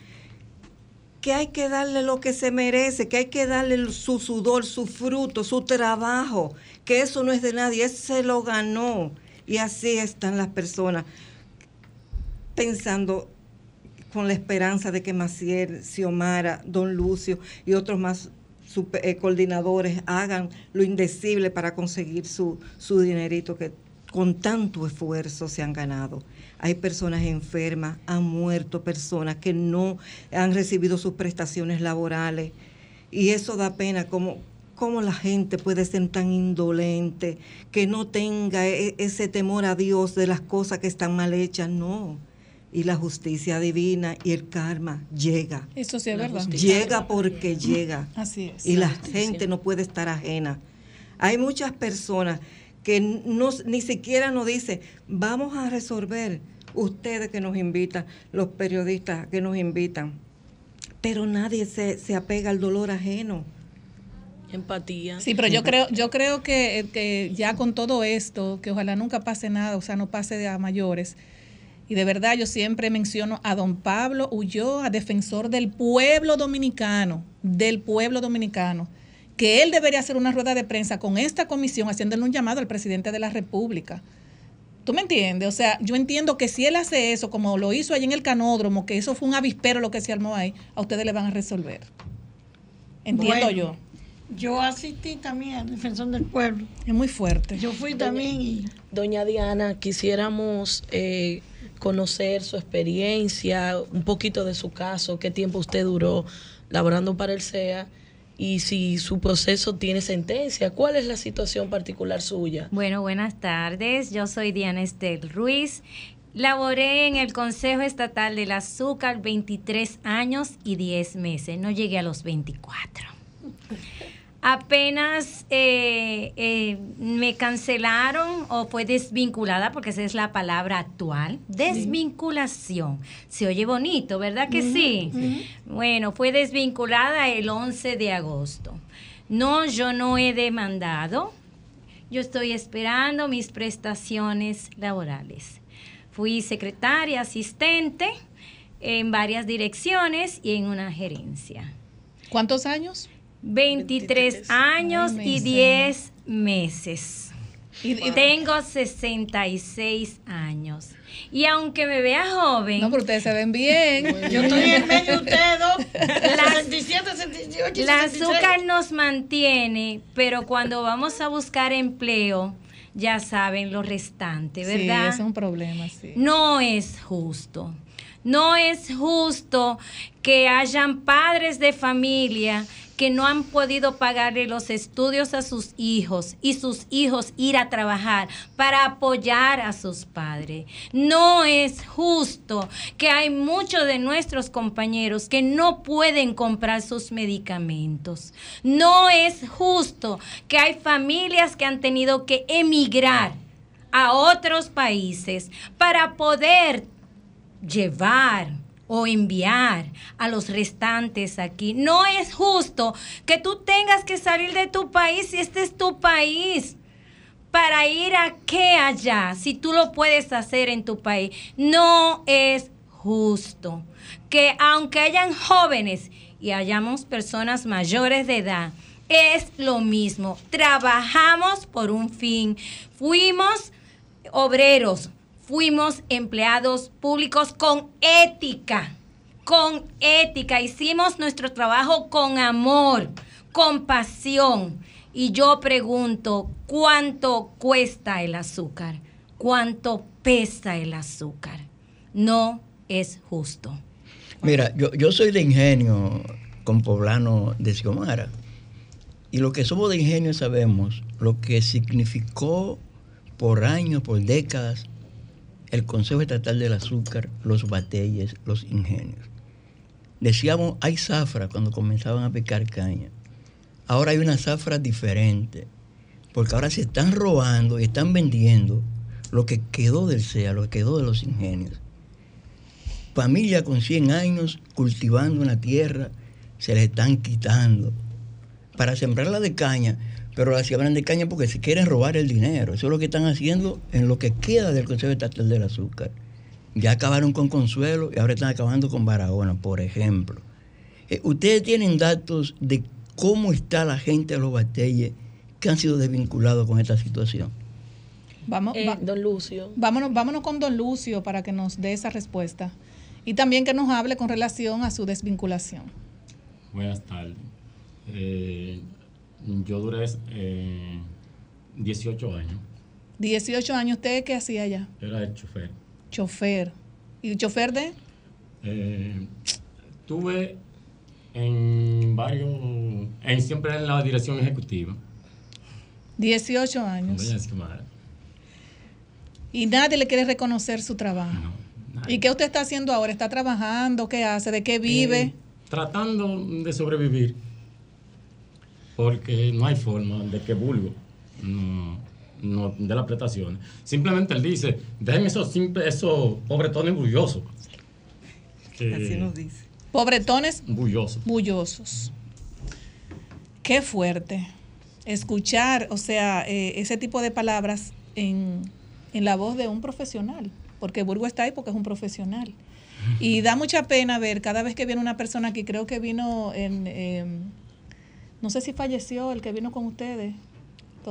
que hay que darle lo que se merece, que hay que darle su sudor, su fruto, su trabajo, que eso no es de nadie, eso se lo ganó. Y así están las personas pensando con la esperanza de que Maciel, Xiomara, Don Lucio y otros más eh, coordinadores hagan lo indecible para conseguir su, su dinerito que con tanto esfuerzo se han ganado. Hay personas enfermas, han muerto personas que no han recibido sus prestaciones laborales. Y eso da pena, como, cómo la gente puede ser tan indolente, que no tenga e- ese temor a Dios de las cosas que están mal hechas. No. Y la justicia divina y el karma llega. Eso sí es verdad. Llega porque llega. Así es. Y la gente no puede estar ajena. Hay muchas personas que no, ni siquiera nos dicen, vamos a resolver, ustedes que nos invitan, los periodistas que nos invitan. Pero nadie se, se apega al dolor ajeno. Empatía. Sí, pero yo creo, yo creo que, que ya con todo esto, que ojalá nunca pase nada, o sea, no pase de a mayores. Y de verdad yo siempre menciono a don Pablo Ulloa, defensor del pueblo dominicano, del pueblo dominicano, que él debería hacer una rueda de prensa con esta comisión haciéndole un llamado al presidente de la República. ¿Tú me entiendes? O sea, yo entiendo que si él hace eso, como lo hizo allí en el canódromo, que eso fue un avispero lo que se armó ahí, a ustedes le van a resolver. Entiendo Bueno, yo. Yo asistí también al Defensor del Pueblo. Es muy fuerte. Yo fui también y Doña Diana, quisiéramos eh, conocer su experiencia, un poquito de su caso, qué tiempo usted duró laborando para el CEA y si su proceso tiene sentencia. ¿Cuál es la situación particular suya? Bueno, buenas tardes. Yo soy Diana Estel Ruiz. Laboré en el Consejo Estatal del Azúcar 23 años y 10 meses. No llegué a los 24. Apenas eh, eh, me cancelaron o fue desvinculada, porque esa es la palabra actual, desvinculación. Se oye bonito, ¿verdad que sí? Bueno, fue desvinculada el 11 de agosto. No, yo no he demandado. Yo estoy esperando mis prestaciones laborales. Fui secretaria, asistente en varias direcciones y en una gerencia. ¿Cuántos años? 23 años Ay, y mi 10 meses. Y- y- Tengo 66 años. Y aunque me vea joven, No, pero ustedes se ven bien. yo estoy en medio de ustedes dos. 67, 68, y la 66. azúcar nos mantiene, pero cuando vamos a buscar empleo, ya saben lo restante, Sí, ¿verdad? ese es un problema, sí. No es justo. No es justo que hayan padres de familia que no han podido pagarle los estudios a sus hijos y sus hijos ir a trabajar para apoyar a sus padres. No es justo que hay muchos de nuestros compañeros que no pueden comprar sus medicamentos. No es justo que hay familias que han tenido que emigrar a otros países para poder llevar o enviar a los restantes aquí. No es justo que tú tengas que salir de tu país si este es tu país. Para ir a qué allá, si tú lo puedes hacer en tu país. No es justo que aunque hayan jóvenes y hayamos personas mayores de edad, es lo mismo. Trabajamos por un fin. Fuimos obreros, fuimos empleados públicos con ética, con ética. Hicimos nuestro trabajo con amor, con pasión. Y yo pregunto, ¿cuánto cuesta el azúcar? ¿Cuánto pesa el azúcar? No es justo. Mira, yo, yo soy de ingenio con poblano de Xiomara. Y lo que somos de ingenio sabemos lo que significó por años, por décadas, el Consejo Estatal del Azúcar, los batelles, los ingenios. Decíamos, hay zafra cuando comenzaban a picar caña. Ahora hay una zafra diferente, porque ahora se están robando y están vendiendo lo que quedó del SEA, lo que quedó de los ingenios. Familia con 100 años cultivando una tierra, se le están quitando para sembrarla de caña, pero la siembran de caña porque se quieren robar el dinero. Eso es lo que están haciendo en lo que queda del Consejo Estatal del Azúcar. Ya acabaron con Consuelo y ahora están acabando con Barahona, por ejemplo. Eh, Ustedes tienen datos de cómo está la gente de los batelles que han sido desvinculados con esta situación. Vamos, Eh, va- don Lucio. vámonos, vámonos con don Lucio para que nos dé esa respuesta. Y también que nos hable con relación a su desvinculación. Buenas tardes. Eh, yo duré eh, 18 años. 18 años, ¿usted qué hacía allá? Era el chofer. Chofer. ¿Y chofer de? Eh, tuve en varios, en, siempre en la dirección ejecutiva. 18 años. Y nadie le quiere reconocer su trabajo. ¿Y qué usted está haciendo ahora? ¿Está trabajando? ¿Qué hace? ¿De qué vive? Eh, tratando de sobrevivir. Porque no hay forma de que Bulgo no, no dé las prestaciones. Simplemente él dice, dejen esos, simple, esos pobretones bullosos. Que- Así nos dice. Pobretones Bullosos. bullosos. Qué fuerte. Escuchar, o sea, eh, ese tipo de palabras en, en la voz de un profesional. Porque Burgo está ahí porque es un profesional. Y da mucha pena ver cada vez que viene una persona aquí, creo que vino en, em, no sé si falleció el que vino con ustedes.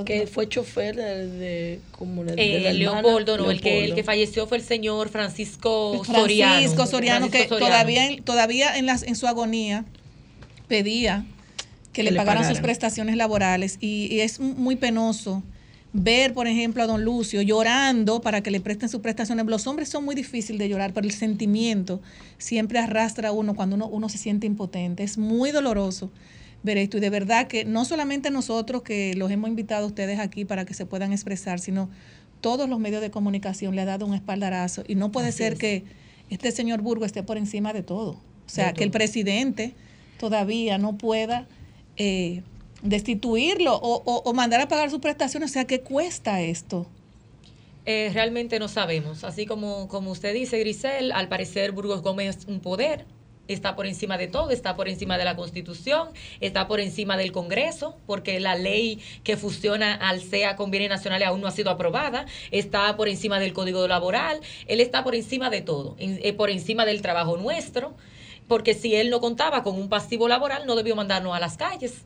Que fue chofer de, de, como de- de Eh, la hermana Leopoldo, no, el que, el que falleció fue el señor Francisco Soriano. Francisco Soriano, que Soriano. todavía, en- todavía en, las, en su agonía pedía que, Que le le pagaran sus prestaciones laborales. Y, y es muy penoso ver, por ejemplo, a don Lucio llorando para que le presten sus prestaciones. Los hombres son muy difíciles de llorar, pero el sentimiento siempre arrastra a uno cuando uno, uno se siente impotente. Es muy doloroso ver esto. Y de verdad que no solamente nosotros que los hemos invitado a ustedes aquí para que se puedan expresar, sino todos los medios de comunicación le ha dado un espaldarazo. Y no puede Así ser es. que este señor Burgo esté por encima de todo. O sea, De que el presidente todavía no pueda eh, destituirlo o, o- o mandar a pagar sus prestaciones. O sea, ¿qué cuesta esto? Eh, realmente no sabemos. Así como, como usted dice, Grisel, al parecer Burgos Gómez es un poder. Está por encima de todo, está por encima de la Constitución, está por encima del Congreso, porque la ley que fusiona al CEA con bienes nacionales aún no ha sido aprobada, está por encima del Código Laboral, él está por encima de todo, eh, por encima del trabajo nuestro, porque si él no contaba con un pasivo laboral, no debió mandarnos a las calles.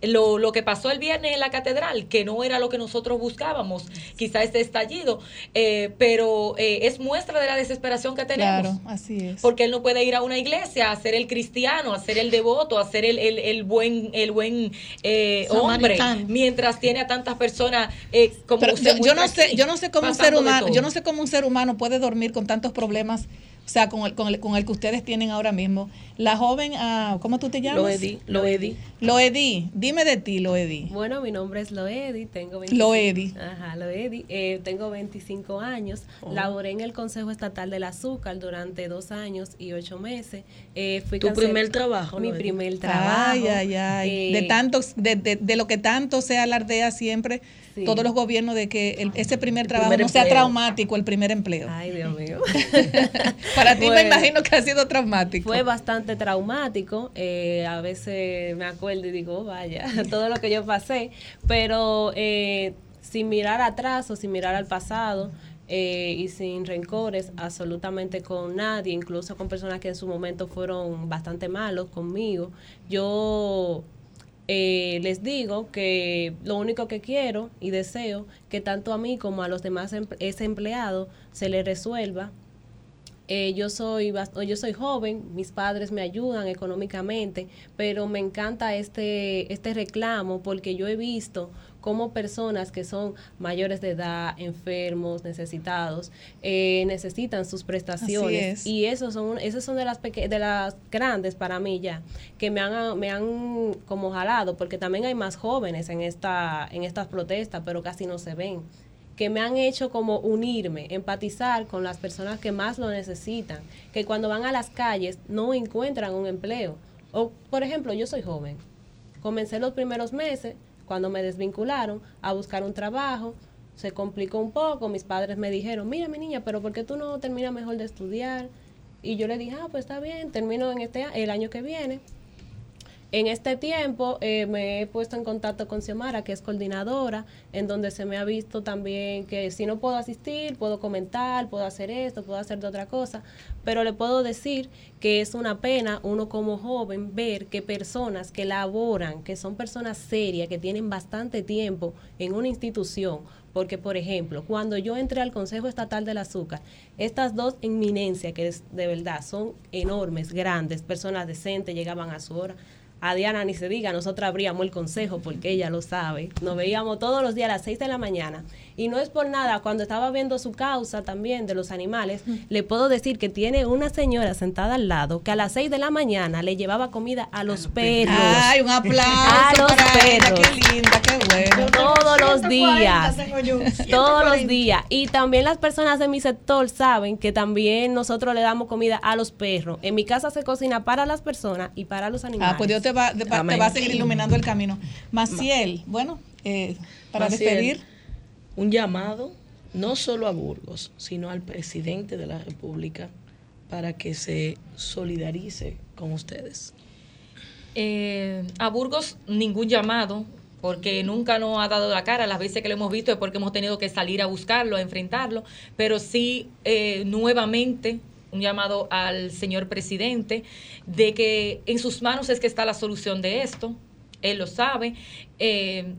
Lo, lo que pasó el viernes en la catedral, que no era lo que nosotros buscábamos, quizá este estallido, eh, pero eh, es muestra de la desesperación que tenemos. Claro, así es. Porque él no puede ir a una iglesia a ser el cristiano, a ser el devoto, a ser el, el- el buen, el buen eh, hombre, mientras tiene a tantas personas eh, como Pero se yo, no sé, yo no sé cómo un ser humano, yo no sé cómo un ser humano puede dormir con tantos problemas, o sea, con el, con el, con el que ustedes tienen ahora mismo. La joven, ah, ¿cómo tú te llamas? Loedi, Loedi. Loedi, dime de ti, Loedi. Bueno, mi nombre es Loedi, tengo 25, Loedi. Ajá, Loedi. Eh, tengo 25 años. Oh. Laboré en el Consejo Estatal del Azúcar durante dos años y ocho meses. Eh, fui ¿Tu primer trabajo, Mi Loedi? primer trabajo. Ay, ay, ay. de Eh, tantos, de, de, de lo que tanto se alardea siempre Sí. todos los gobiernos de que el- ese primer trabajo primer no sea traumático, el primer empleo. Ay, Dios mío. Para ti me imagino que ha sido traumático. Fue bastante traumático. eh, a veces me acuerdo y digo, "Oh, vaya, todo lo que yo pasé. Pero eh, sin mirar atrás o sin mirar al pasado eh, y sin rencores absolutamente con nadie, incluso con personas que en su momento fueron bastante malos conmigo, yo eh, les digo que lo único que quiero y deseo que tanto a mí como a los demás em- ese empleado se le resuelva eh, yo soy yo soy joven, mis padres me ayudan económicamente, pero me encanta este este reclamo porque yo he visto cómo personas que son mayores de edad, enfermos, necesitados, eh, necesitan sus prestaciones es. y esos son esas son de las peque- de las grandes para mí ya que me han me han como jalado porque también hay más jóvenes en esta en estas protestas, pero casi no se ven que me han hecho como unirme, empatizar con las personas que más lo necesitan, que cuando van a las calles no encuentran un empleo. O, por ejemplo, yo soy joven. Comencé los primeros meses, cuando me desvincularon, a buscar un trabajo. Se complicó un poco, mis padres me dijeron, mira mi niña, pero ¿por qué tú no terminas mejor de estudiar? Y yo le dije, ah, pues está bien, termino en este el año que viene. En este tiempo eh, me he puesto en contacto con Xiomara, que es coordinadora, en donde se me ha visto también que si no puedo asistir, puedo comentar, puedo hacer esto, puedo hacer de otra cosa, pero le puedo decir que es una pena uno como joven ver que personas que laboran, que son personas serias, que tienen bastante tiempo en una institución, porque por ejemplo, cuando yo entré al Consejo Estatal del Azúcar, estas dos eminencias, que es, de verdad son enormes, grandes, personas decentes, llegaban a su hora, a Diana ni se diga, nosotros abríamos el consejo porque ella lo sabe. Nos veíamos todos los días a las 6 de la mañana Y no es por nada, cuando estaba viendo su causa también de los animales, le puedo decir que tiene una señora sentada al lado que a las 6 de la mañana le llevaba comida a los perros. Ay, un aplauso A los para ella, perros. qué linda, qué bueno. Todos los 140 días. yo, Todos 140. los días. Y también las personas de mi sector saben que también nosotros le damos comida a los perros. En mi casa se cocina para las personas y para los animales. Ah, pues Dios te va, te va- te Amén. va a seguir iluminando el camino. Maciel, bueno, eh, para Maciel, despedir. Un llamado no solo a Burgos, sino al presidente de la República para que se solidarice con ustedes. Eh, a Burgos ningún llamado, porque nunca nos ha dado la cara. Las veces que lo hemos visto es porque hemos tenido que salir a buscarlo, a enfrentarlo, pero sí eh, nuevamente un llamado al señor presidente de que en sus manos es que está la solución de esto. Él lo sabe. Eh,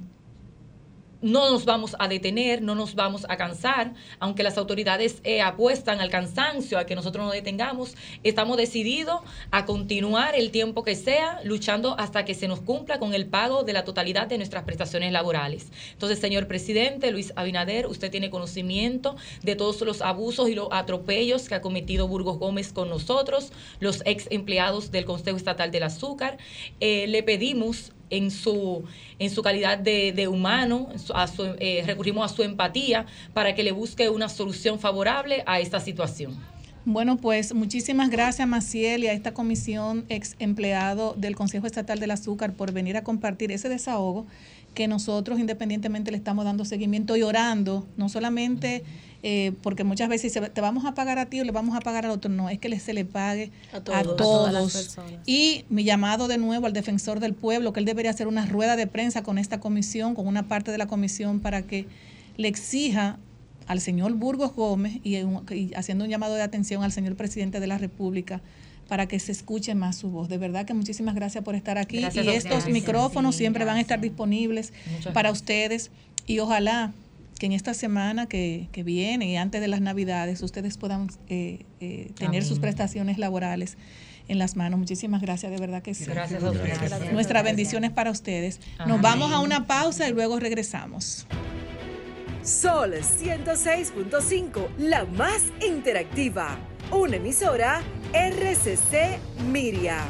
no nos vamos a detener, no nos vamos a cansar, aunque las autoridades eh, apuestan al cansancio, a que nosotros nos detengamos, estamos decididos a continuar el tiempo que sea, luchando hasta que se nos cumpla con el pago de la totalidad de nuestras prestaciones laborales. Entonces, señor presidente Luis Abinader, usted tiene conocimiento de todos los abusos y los atropellos que ha cometido Burgos Gómez con nosotros, los ex empleados del Consejo Estatal del Azúcar. Eh, le pedimos en su, en su calidad de, de humano, eh, recurrimos a su empatía para que le busque una solución favorable a esta situación. Bueno, pues muchísimas gracias Maciel y a esta comisión ex empleado del Consejo Estatal del Azúcar por venir a compartir ese desahogo que nosotros independientemente le estamos dando seguimiento y orando, no solamente eh, porque muchas veces se- te vamos a pagar a ti o le vamos a pagar al otro, no, es que se le pague A a todos. A todas las personas. Y mi llamado de nuevo al defensor del pueblo, que él debería hacer una rueda de prensa con esta comisión, con una parte de la comisión, para que le exija al señor Burgos Gómez y, haciendo un llamado de atención al señor presidente de la República para que se escuche más su voz. De verdad que muchísimas gracias por estar aquí Gracias y estos micrófonos Sí, siempre van a estar disponibles Muchas para ustedes y ojalá que en esta semana que, que viene y antes de las navidades ustedes puedan eh, eh, tener sus prestaciones laborales en las manos. Muchísimas gracias, de verdad que sí. Gracias a ustedes. Gracias. Nuestra bendición es para ustedes. Nos Amén. vamos a una pausa y luego regresamos. Sol 106.5, la más interactiva. Una emisora RCC Miria.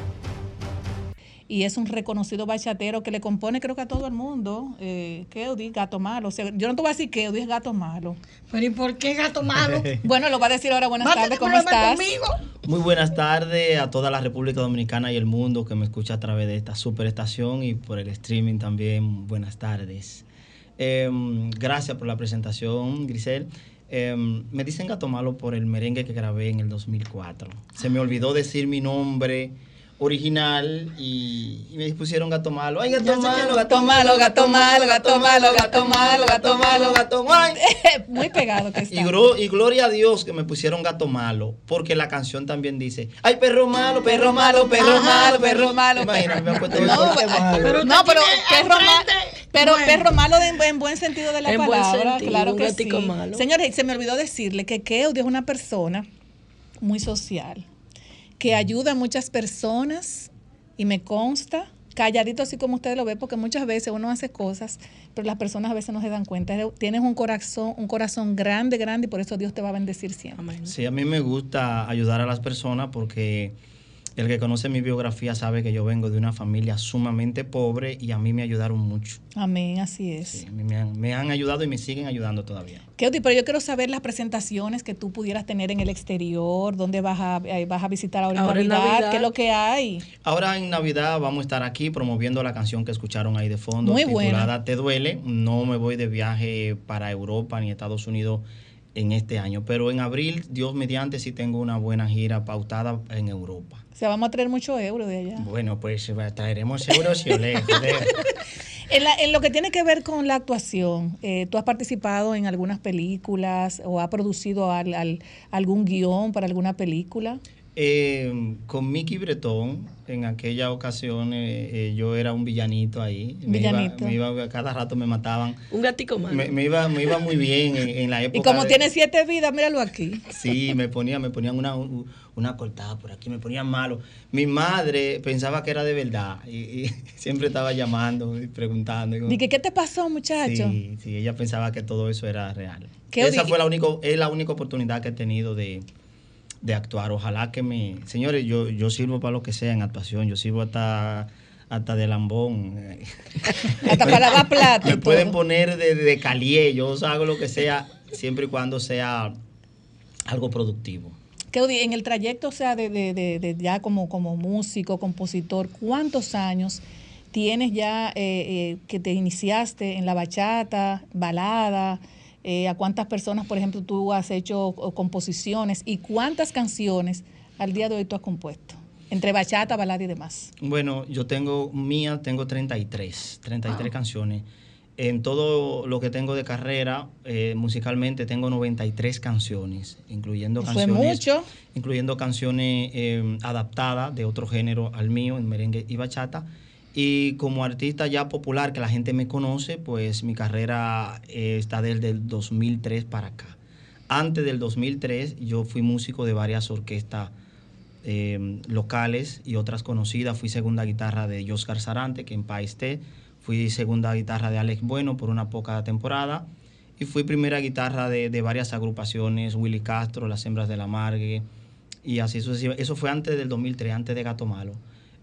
Y es un reconocido bachatero que le compone creo que a todo el mundo. Eh, Keudi, gato malo. O sea, yo no te voy a decir Keudi es gato malo. Pero ¿y por qué gato malo? bueno, lo va a decir ahora. Buenas ¿Va a tardes, ¿cómo estás? conmigo? Muy buenas tardes a toda la República Dominicana y el mundo que me escucha a través de esta superestación y por el streaming también. Buenas tardes. Em, gracias por la presentación, Grisel. Em, me dicen gato malo por el merengue que grabé en el 2004. Se me olvidó decir mi nombre original y, y me pusieron gato malo. Ay, gato malo, gato malo, gato malo, gato malo, gato malo, gato malo, gato malo. Muy pegado que Y, está. gro- y gloria a Dios que me pusieron gato malo, porque la canción también dice, ay, perro malo, perro malo, perro Ajá, malo, perro malo, Imagínate, me han puesto No, pero no, pero perro malo, pero perro malo de- en buen sentido de la En buen palabra, sentido, claro un que sí. malo. Señores, se me olvidó decirle que Keudi es una persona muy social, que ayuda a muchas personas y me consta calladito así como ustedes lo ven porque muchas veces uno hace cosas pero las personas a veces no se dan cuenta. Tienes un corazón un corazón grande grande y por eso Dios te va a bendecir siempre. Sí, a mí me gusta ayudar a las personas porque el que conoce mi biografía sabe que yo vengo de una familia sumamente pobre y a mí me ayudaron mucho. amén así es Sí, a mí me, han, me han ayudado y me siguen ayudando todavía. Keudi, pero yo quiero saber las presentaciones que tú pudieras tener en el exterior, dónde vas a, eh, vas a visitar ahora en Ahora en Navidad, Navidad. qué es lo que hay. Ahora en Navidad vamos a estar aquí promoviendo la canción que escucharon ahí de fondo, Muy titulada buena. Te duele. No me voy de viaje para Europa ni Estados Unidos en este año, pero en abril, Dios mediante, sí tengo una buena gira pautada en Europa. Sea, vamos a traer mucho euro de allá. Bueno, pues traeremos euros y olé, joder. En, la- en lo que tiene que ver con la actuación, eh, ¿tú has participado en algunas películas o has producido al- al- algún guion para alguna película? Eh, con Mickey Bretón, en aquella ocasión eh, eh, yo era un villanito ahí. Me iba- Villanito. Me iba, cada rato me mataban. Un gatico más. Me, me iba, me iba muy bien en, en la época. Y como de- tiene siete vidas, míralo aquí. Sí, me ponían, me ponían una, una cortada por aquí, me ponían malo. Mi madre pensaba que era de verdad y, y siempre estaba llamando y preguntando. y como- ¿qué te pasó, muchacho? Sí, sí, ella pensaba que todo eso era real. ¿Qué Esa fue la única, es la única oportunidad que he tenido de, de actuar. Ojalá que me... Señores, yo, yo sirvo para lo que sea en actuación. Yo sirvo hasta, hasta de lambón. Hasta para lavar platos y Me pueden poner de, de calié. Yo hago lo que sea, siempre y cuando sea algo productivo. En el trayecto, o sea, de, de- de- de ya como, como músico, compositor, ¿cuántos años tienes ya eh, eh, que te iniciaste en la bachata, balada? Eh, ¿A cuántas personas, por ejemplo, tú has hecho composiciones? ¿Y cuántas canciones al día de hoy tú has compuesto? Entre bachata, balada y demás. Bueno, yo tengo mía, tengo 33, 33 canciones. En todo lo que tengo de carrera, eh, musicalmente, tengo 93 canciones, incluyendo Eso canciones, mucho. incluyendo canciones eh, adaptadas de otro género al mío, en merengue y bachata. Y como artista ya popular que la gente me conoce, pues mi carrera eh, está desde el 2003 para acá. Antes del 2003 yo fui músico de varias orquestas eh, locales y otras conocidas. Fui segunda guitarra de Oscar Sarante, que en paz esté. Fui segunda guitarra de Alex Bueno por una poca temporada. Y fui primera guitarra de, de varias agrupaciones, Willy Castro, Las Hembras de la Margue, y así sucesivamente. Eso fue antes del 2003, antes de Gato Malo.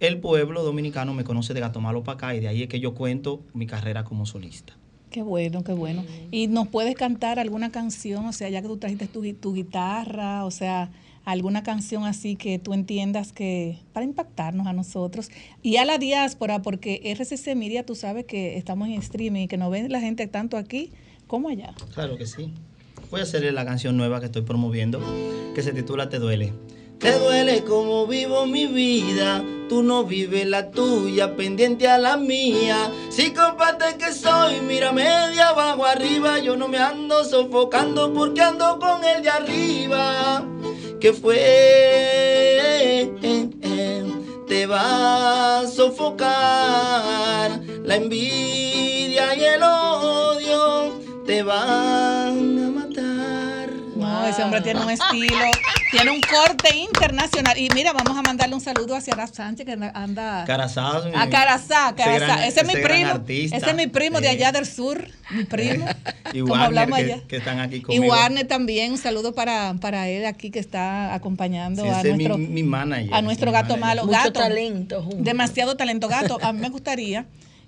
El pueblo dominicano me conoce de Gato Malo para acá y de ahí es que yo cuento mi carrera como solista. Qué bueno, qué bueno. ¿Y nos puedes cantar alguna canción, o sea, ya que tú trajiste tu, tu guitarra, o sea, alguna canción así que tú entiendas que para impactarnos a nosotros y a la diáspora, porque RCC Media, tú sabes que estamos en streaming y que nos ven la gente tanto aquí como allá. Claro que sí. Voy a hacerle la canción nueva que estoy promoviendo, que se titula Te duele. Te duele como vivo mi vida, tú no vives la tuya, pendiente a la mía. Si comparte que soy, mira media abajo arriba, yo no me ando sofocando porque ando con el de arriba. Que fue, te va a sofocar la envidia y el odio, te van a matar. No, ese hombre tiene un estilo, tiene un corte internacional. Y mira, vamos a mandarle un saludo hacia Araf Sánchez, que anda-. Carazá. A Carazá, Ese Carazá. gran- ese es mi primo. artista. Ese es mi primo de allá del sur, mi primo. Y como Warner, hablamos allá. que están aquí Y conmigo. Warner también, un saludo para, para él aquí que está acompañando Sí, a ese es mi, nuestro, mi manager. a nuestro mi gato manager. malo. Mucho gato, talento. Demasiado talento, gato. A mí me gustaría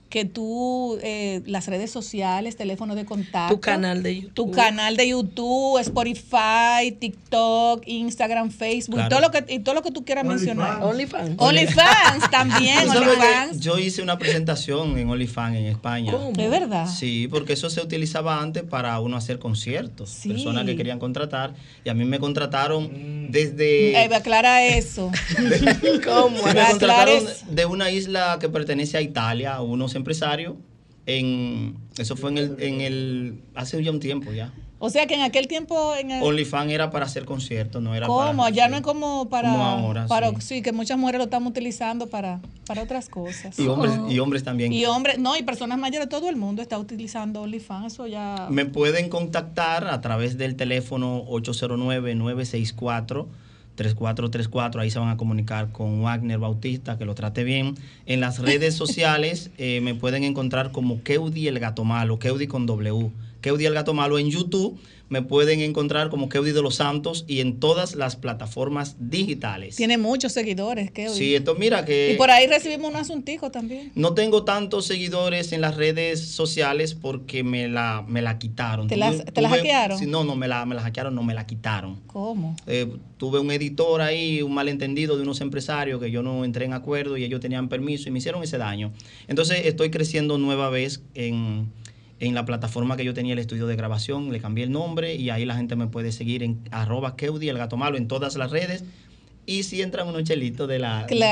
que tú, eh, las redes sociales, teléfono de contacto. Tu canal de YouTube. Tu canal de YouTube, Spotify, TikTok, Instagram, Facebook, Claro. todo lo que, y todo lo que tú quieras mencionar. OnlyFans. OnlyFans también, ¿Tú sabes que OnlyFans. Yo hice una presentación en OnlyFans en España. ¿Cómo? ¿De verdad? Sí, porque eso se utilizaba antes para uno hacer conciertos. Sí. Personas que querían contratar. Y a mí me contrataron desde... Eh, aclara eso. ¿Cómo? me contrataron de una isla que pertenece a Italia, unos empresarios. En, eso fue en el, en el... Hace ya un tiempo ya. O sea que en aquel tiempo, en el- OnlyFans era para hacer conciertos, no era ¿cómo? para... Ya no es como para, Como ahora, para sí. sí. que muchas mujeres lo estamos utilizando para, para otras cosas. Y hombres, y hombres también. Y hombres, no, y personas mayores, todo el mundo está utilizando OnlyFans, eso ya... Me pueden contactar a través del teléfono 809-964-3434. Ahí se van a comunicar con Wagner Bautista, que lo trate bien. En las redes sociales eh, me pueden encontrar como Keudi el Gato Malo, Keudi con W. Keudi el Gato Malo en YouTube. Me pueden encontrar como Keudi de los Santos y en todas las plataformas digitales. Tiene muchos seguidores, ¿qué? Sí, esto mira que... Y por ahí recibimos un asuntico también. No tengo tantos seguidores en las redes sociales porque me la, me la quitaron. ¿Te Tuve- las- te la hackearon? Sí, no, no, me la, me la hackearon, no me la quitaron. ¿Cómo? Eh, tuve un editor ahí, un malentendido de unos empresarios que yo no entré en acuerdo y ellos tenían permiso y me hicieron ese daño. Entonces estoy creciendo nueva vez en, en la plataforma que yo tenía el estudio de grabación, le cambié el nombre y ahí la gente me puede seguir en arroba Keudi, el gato malo, en todas las redes. Y si entran unos chelitos de, la, de las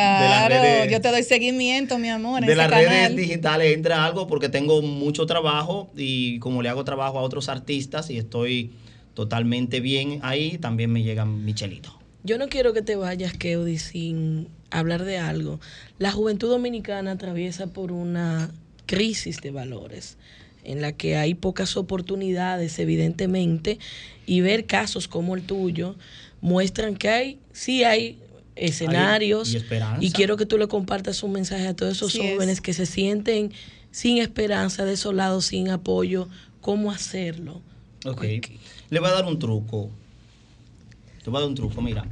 Claro, redes yo te doy seguimiento, mi amor, de las canal. redes digitales entra algo porque tengo mucho trabajo y como le hago trabajo a otros artistas y estoy totalmente bien ahí, también me llegan mi chelito. Yo no quiero que te vayas, Keudi, sin hablar de algo. La juventud dominicana atraviesa por una crisis de valores en la que hay pocas oportunidades, evidentemente, y ver casos como el tuyo muestran que hay, sí hay escenarios y esperanza. y quiero que tú le compartas un mensaje a todos esos es. jóvenes que se sienten sin esperanza, desolados, sin apoyo, cómo hacerlo. Ok. Le voy a dar un truco. Te voy a dar un truco, mira.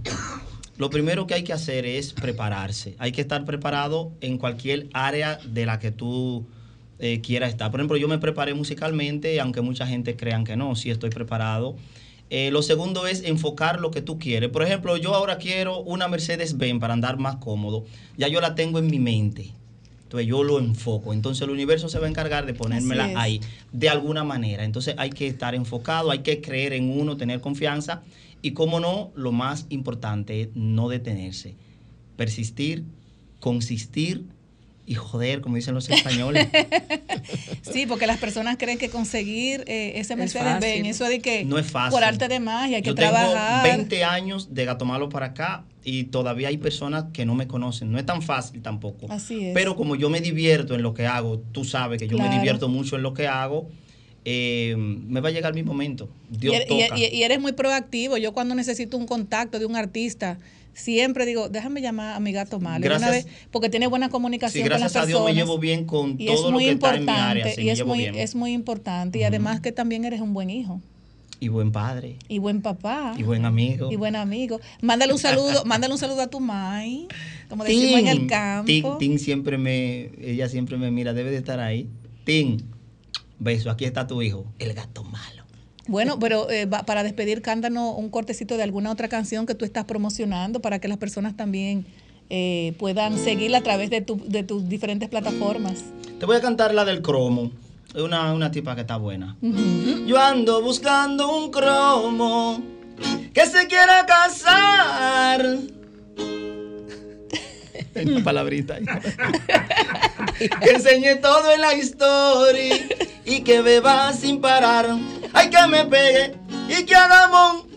Lo primero que hay que hacer es prepararse. Hay que estar preparado en cualquier área de la que tú eh, quieras estar. Por ejemplo, yo me preparé musicalmente, aunque mucha gente crean que no, sí estoy preparado. Eh, lo segundo es enfocar lo que tú quieres. Por ejemplo, yo ahora quiero una Mercedes-Benz para andar más cómodo. Ya yo la tengo en mi mente. Entonces yo lo enfoco. Entonces el universo se va a encargar de ponérmela ahí de alguna manera. Entonces hay que estar enfocado, hay que creer en uno, tener confianza y como no, lo más importante es no detenerse, persistir, consistir y joder, como dicen los españoles. Sí, porque las personas creen que conseguir eh, ese Es Mercedes-Benz, fácil. eso de que No es fácil. por arte de magia hay que Yo tengo trabajar. 20 años de Gato Malo para acá y todavía hay personas que no me conocen. No es tan fácil tampoco. Así es. Pero como yo me divierto en lo que hago, tú sabes que yo Claro. me divierto mucho en lo que hago, eh, me va a llegar mi momento. Dios y, er- y- toca. y- y eres muy proactivo. Yo cuando necesito un contacto de un artista, siempre digo, déjame llamar a mi gato malo. de una Gracias- vez, porque tiene buena comunicación Sí, con las gracias a Dios personas. me llevo bien con y es todo lo muy que está en importante, mi área. sí, y es muy, bien. es muy importante. Y además que también eres un buen hijo, Y buen padre, y buen papá, y buen amigo. y buen amigo. Mándale un saludo, mándale un saludo a tu mai, como decimos en el campo. Tin, Tin siempre me, ella siempre me mira, debe de estar ahí. Tin, beso, aquí está tu hijo, el gato malo. Bueno, pero eh, para despedir, cántanos un cortecito de alguna otra canción que tú estás promocionando para que las personas también eh, puedan seguirla a través de, tu- de tus diferentes plataformas. Te voy a cantar la del cromo. Es una, una tipa que está buena. Yo ando buscando un cromo que se quiera casar. Una palabrita ahí. que enseñe todo en la historia y que beba sin parar. Ay, que me pegue y que haga mon.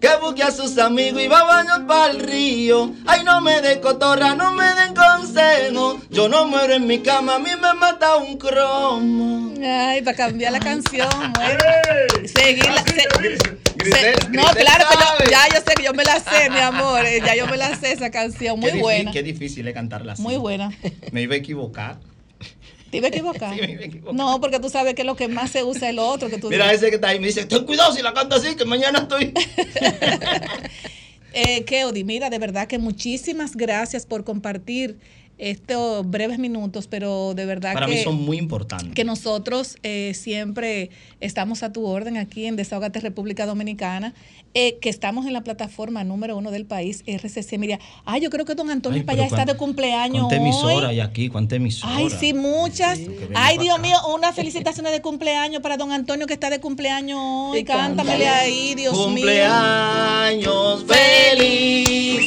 Que busque a sus amigos y va a bañar para el río. Ay, no me de cotorra, no me den consejo. Yo no muero en mi cama, a mí me mata un cromo. Ay, para cambiar la canción, bueno. Seguirla. se- Grisel, se- no, Grisel claro que yo, ya yo sé que yo me la sé, mi amor. eh, Ya yo me la sé esa canción. Muy Qué buena. Qué difícil es cantarla así. Muy buena. Me iba a equivocar. ¿Te iba a equivocar? No, porque tú sabes que lo que más se usa es lo otro que tú Mira dices. ese que está ahí, me dice, ten cuidado si la canta así, que mañana estoy... Eh, Keodi, mira, de verdad que muchísimas gracias por compartir estos breves minutos, pero de verdad Para que, mí son muy importantes. que nosotros eh, siempre estamos a tu orden aquí en Desahogate República Dominicana, eh, que estamos en la plataforma número uno del país, RCC. Mira, ah, yo creo que don Antonio Ay, para allá pero está de cumpleaños ¿Cuánta emisora hoy. hay aquí? ¿Cuánta emisora? Ay, sí, muchas. Ay, Dios acá. mío, unas felicitaciones de cumpleaños para don Antonio que está de cumpleaños hoy. Y Cántamele ahí, Dios Cumpleaños feliz,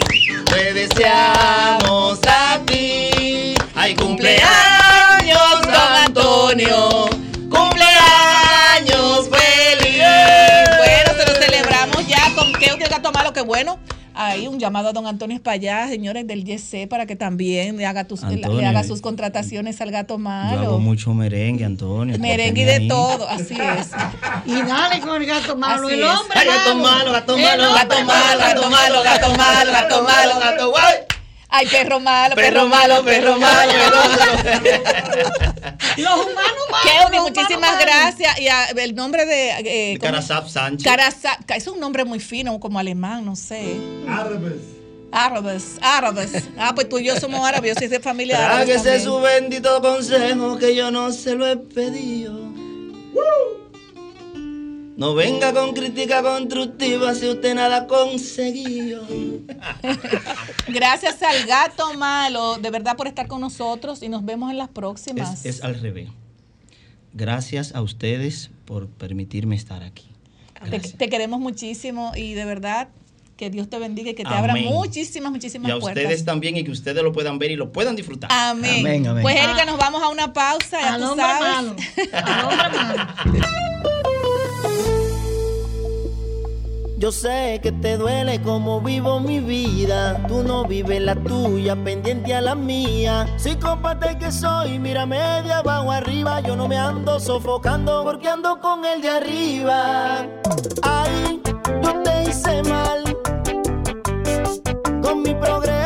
te deseamos a ti. Ay, cumpleaños, don Antonio. Cumpleaños gato malo, que bueno. Ahí un llamado a don Antonio Espallá, señores del YC, para que también le haga, tus, le haga sus contrataciones al gato Yo hago malo. mucho merengue, Antonio. Merengue y de ahí. todo, así es. Y dale con el gato malo, Así el es. hombre Ay, gato malo, gato malo, hombre Gato malo, gato malo, gato malo, gato malo, gato guay. Ay, perro malo, Perro perro malo, perro malo, perro malo. Los humanos malos. Los muchísimas humanos gracias. Y a- el nombre de. eh, ¿cómo? Karasap Sánchez. Karasa- es un nombre muy fino, como alemán, no sé. Árabes. Árabes, árabes. Ah, pues tú y yo somos árabes, yo soy de familia árabe. También. su bendito consejo que yo no se lo he pedido. No venga con crítica constructiva si usted nada ha conseguido. Gracias al gato malo, de verdad, por estar con nosotros y nos vemos en las próximas. Es, es al revés. Gracias a ustedes por permitirme estar aquí. te, te queremos muchísimo y de verdad que Dios te bendiga y que te Amén. abra muchísimas, muchísimas Y a puertas. ustedes también y que ustedes lo puedan ver y lo puedan disfrutar. Amén. Pues Erika, nos vamos a una pausa, ya Al tú hombre sabes. malo. Yo sé que te duele como vivo mi vida. Tú no vives la tuya, pendiente a la mía. Psicópata que soy, mírame de abajo arriba. Yo no me ando sofocando porque ando con el de arriba. Ay, yo te hice mal con mi progreso.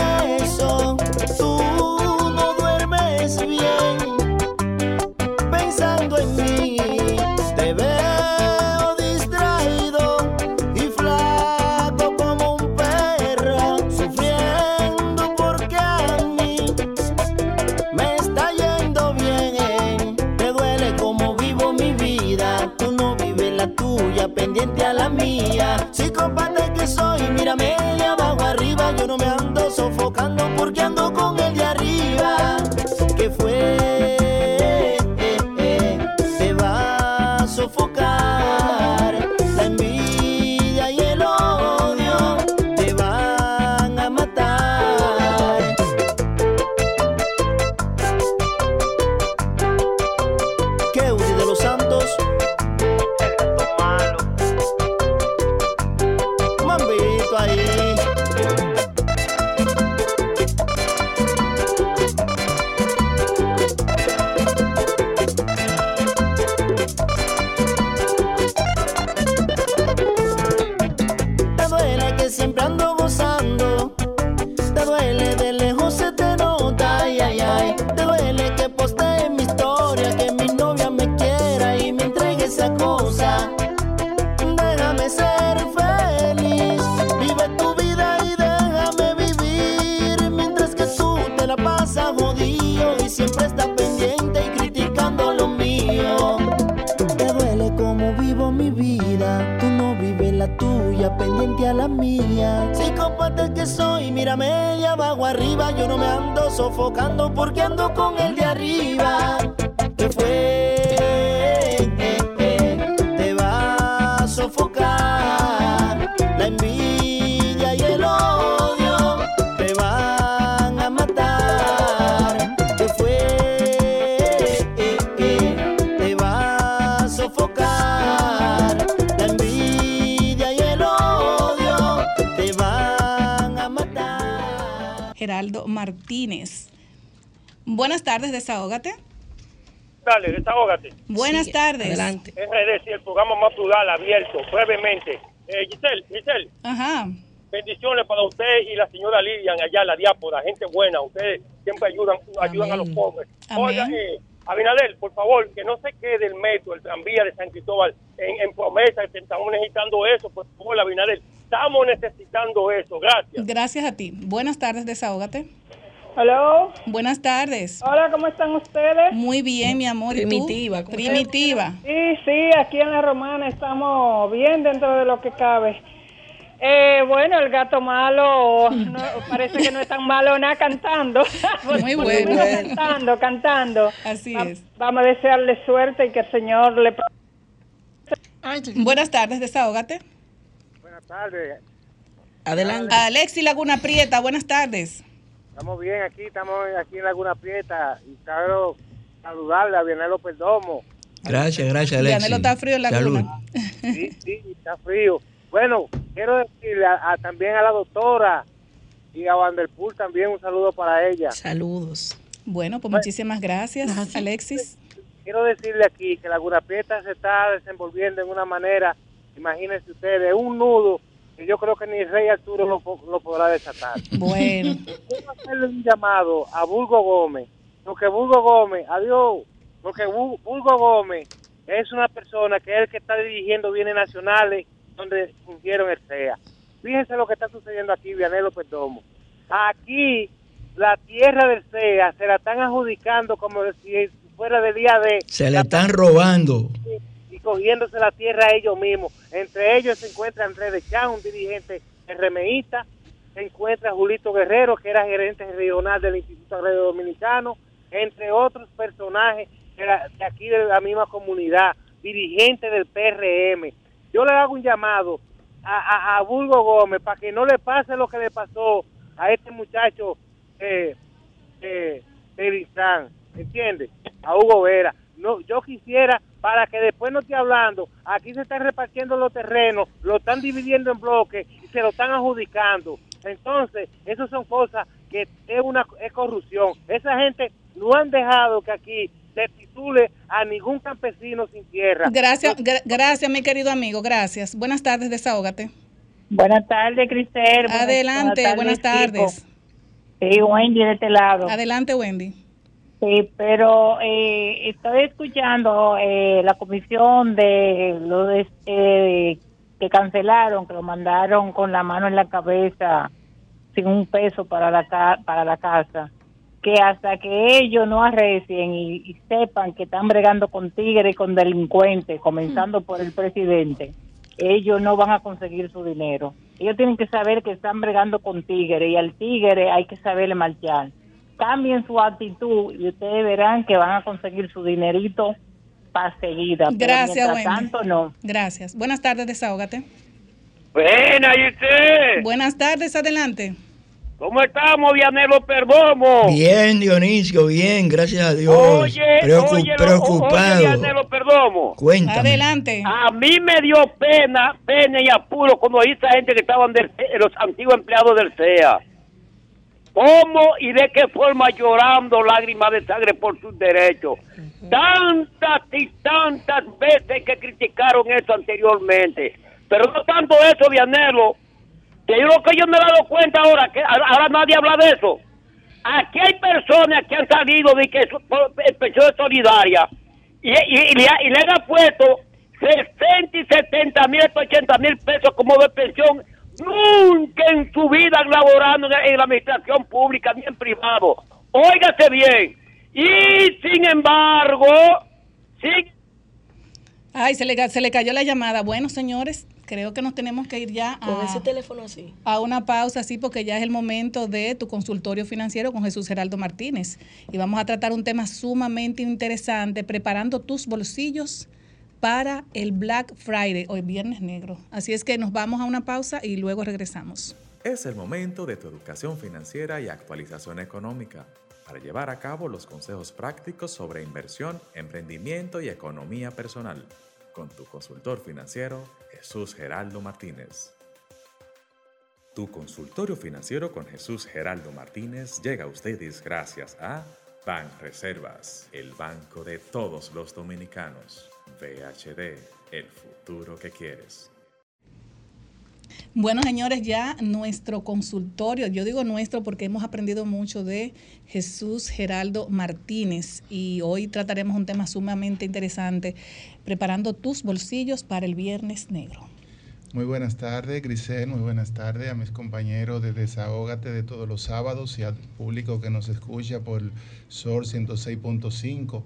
Sofocando porque ando Geraldo Martínez. Buenas tardes, desahógate. Dale, desahógate. Buenas Sí, tardes. adelante. RD, sí, el programa más plural, abierto, brevemente. Eh, Giselle, Giselle. Ajá. Bendiciones para usted y la señora Lilian allá, la diáspora, gente buena. Ustedes siempre ayudan, ayudan a los pobres. Amén. Oiga, eh, Abinader, por favor, que no se quede el metro, el tranvía de San Cristóbal en, en promesa, que estamos necesitando eso, por favor, Abinader. Estamos necesitando eso, gracias. Gracias a ti. Buenas tardes, desahógate. Hello. Buenas tardes. Hola, ¿cómo están ustedes? Muy bien, mi amor. Primitiva, ¿cómo Primitiva. Sí, sí, aquí en la Romana estamos bien dentro de lo que cabe. Eh, bueno, el gato malo no- parece que no es tan malo nada cantando. Muy bueno. Cantando, cantando. Así Va- es. Vamos a desearle suerte y que el Señor le... Buenas tardes, desahógate. Buenas tardes. Adelante. Alexi Laguna Prieta, buenas tardes. Estamos bien aquí, estamos aquí en Laguna Prieta y quiero saludarle a Vianelo Perdomo. Gracias, gracias, Alexis. Vianelo está frío en la Salud. laguna. Sí, sí, está frío. Bueno, quiero decirle a- a- también a la doctora y a Vanderpool también un saludo para ella. Saludos. Bueno, pues muchísimas gracias, Alexis. Quiero decirle aquí que Laguna Prieta se está desenvolviendo en una manera, imagínense ustedes, un nudo que yo creo que ni el Rey Arturo lo, po- lo podrá desatar. Bueno. Quiero hacerle un llamado a Bulgo Gómez, porque Bulgo Gómez, adiós, porque Bu- Bulgo Gómez es una persona que es el que está dirigiendo bienes nacionales donde fungieron el CEA. Fíjense lo que está sucediendo aquí, Vianelo Perdomo. Aquí la tierra del CEA se la están adjudicando como si fuera del día de Se le están robando. Cogiéndose la tierra a ellos mismos. Entre ellos se encuentra Andrés de Chá, un dirigente RMIsta, se encuentra Julito Guerrero, que era gerente regional del Instituto Agrario Dominicano, entre otros personajes de, la- de aquí de la misma comunidad, dirigente del PRM. Yo le hago un llamado a, a, Bulgo Gómez para que no le pase lo que le pasó a este muchacho eh, eh, de Lizán, ¿entiende? A Hugo Vera. No, yo quisiera para que después no esté hablando, aquí se están repartiendo los terrenos, lo están dividiendo en bloques y se lo están adjudicando. Entonces, esas son cosas que es una es corrupción. Esa gente no han dejado que aquí se titule a ningún campesino sin tierra. Gracias, gra- gracias, mi querido amigo. Gracias. Buenas tardes, desahógate. Buenas tardes, Cristel. Buenas- Adelante, buenas tardes. equipo. Sí, Wendy de este lado. Adelante, Wendy. Sí, pero eh, estoy escuchando eh, la comisión de lo de, eh, que cancelaron, que lo mandaron con la mano en la cabeza, sin un peso para la para la casa. Que hasta que ellos no arrecien y, y sepan que están bregando con tigres y con delincuentes, comenzando por el presidente, ellos no van a conseguir su dinero. Ellos tienen que saber que están bregando con tigres y al tigre hay que saberle marchar cambien su actitud y ustedes verán que van a conseguir su dinerito para seguida. Pero Gracias, mientras Wendy. tanto, no. Gracias. Buenas tardes, desahógate. Buena, ¿y usted? Buenas tardes, adelante. ¿Cómo estamos, Vianelo Perdomo? Bien, Dionisio, bien, gracias a Dios. Oye, Preocu- oye, lo- preocupado. oye, Vianelo Perdomo. Cuéntame. Adelante. A mí me dio pena, pena y apuro cuando oí esa gente que estaban los antiguos empleados del CEA. ¿Cómo y de qué forma llorando lágrimas de sangre por sus derechos? Tantas y tantas veces que criticaron eso anteriormente. Pero no tanto eso, Vianelo, que yo lo que yo me he dado cuenta ahora, que ahora nadie habla de eso. Aquí hay personas que han salido de que eh, pensión solidaria y, y- y le, y le han puesto 60 y 70 mil, 80 mil pesos como de pensión. Nunca en su vida han laborado en, la administración pública ni en privado. Óigase bien. Y sin embargo, sin Ay, se le, se le cayó la llamada. Bueno, señores, creo que nos tenemos que ir ya Con a, ese teléfono así. a una pausa, sí, porque ya es el momento de tu consultorio financiero con Jesús Geraldo Martínez. Y vamos a tratar un tema sumamente interesante, preparando tus bolsillos para el Black Friday o el Viernes Negro. Así es que nos vamos a una pausa y luego regresamos. Es el momento de tu educación financiera y actualización económica para llevar a cabo los consejos prácticos sobre inversión, emprendimiento y economía personal con tu consultor financiero Jesús Geraldo Martínez. Tu consultorio financiero con Jesús Geraldo Martínez llega a ustedes gracias a Ban Reservas, el banco de todos los dominicanos. VHD, el futuro que quieres. Bueno, señores, ya nuestro consultorio, yo digo nuestro porque hemos aprendido mucho de Jesús Geraldo Martínez y hoy trataremos un tema sumamente interesante, preparando tus bolsillos para el Viernes Negro. Muy buenas tardes, Grisel. Muy buenas tardes a mis compañeros de Desahógate de todos los sábados y al público que nos escucha por SOR 106.5.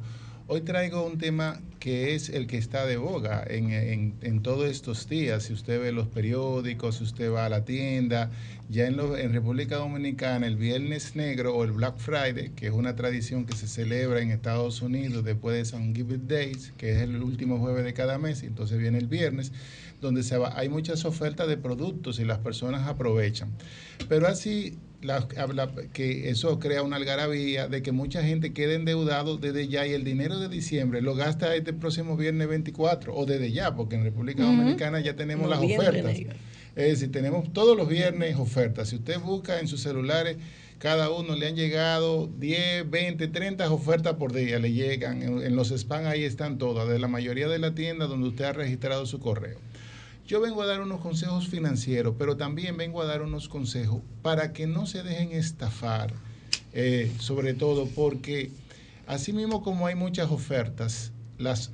Hoy traigo un tema que es el que está de boga en, en- en todos estos días. Si usted ve los periódicos, si usted va a la tienda, ya en, lo- en República Dominicana el Viernes Negro o el Black Friday, que es una tradición que se celebra en Estados Unidos después de Thanksgiving Days, que es el último jueves de cada mes, y entonces viene el viernes, donde se va, hay muchas ofertas de productos y las personas aprovechan. Pero así la- habla- que eso crea una algarabía de que mucha gente quede endeudado desde ya y el dinero de diciembre lo gasta este próximo viernes 24 o desde ya, porque en República. Dominicana ya tenemos las ofertas. Es decir, tenemos todos los viernes ofertas. Si usted busca en sus celulares, cada uno le han llegado 10, 20, 30 ofertas por día, le llegan. En, en los spam ahí están todas, de la mayoría de la tienda donde usted ha registrado su correo. Yo vengo a dar unos consejos financieros, pero también vengo a dar unos consejos para que no se dejen estafar, eh, sobre todo porque así mismo como hay muchas ofertas, las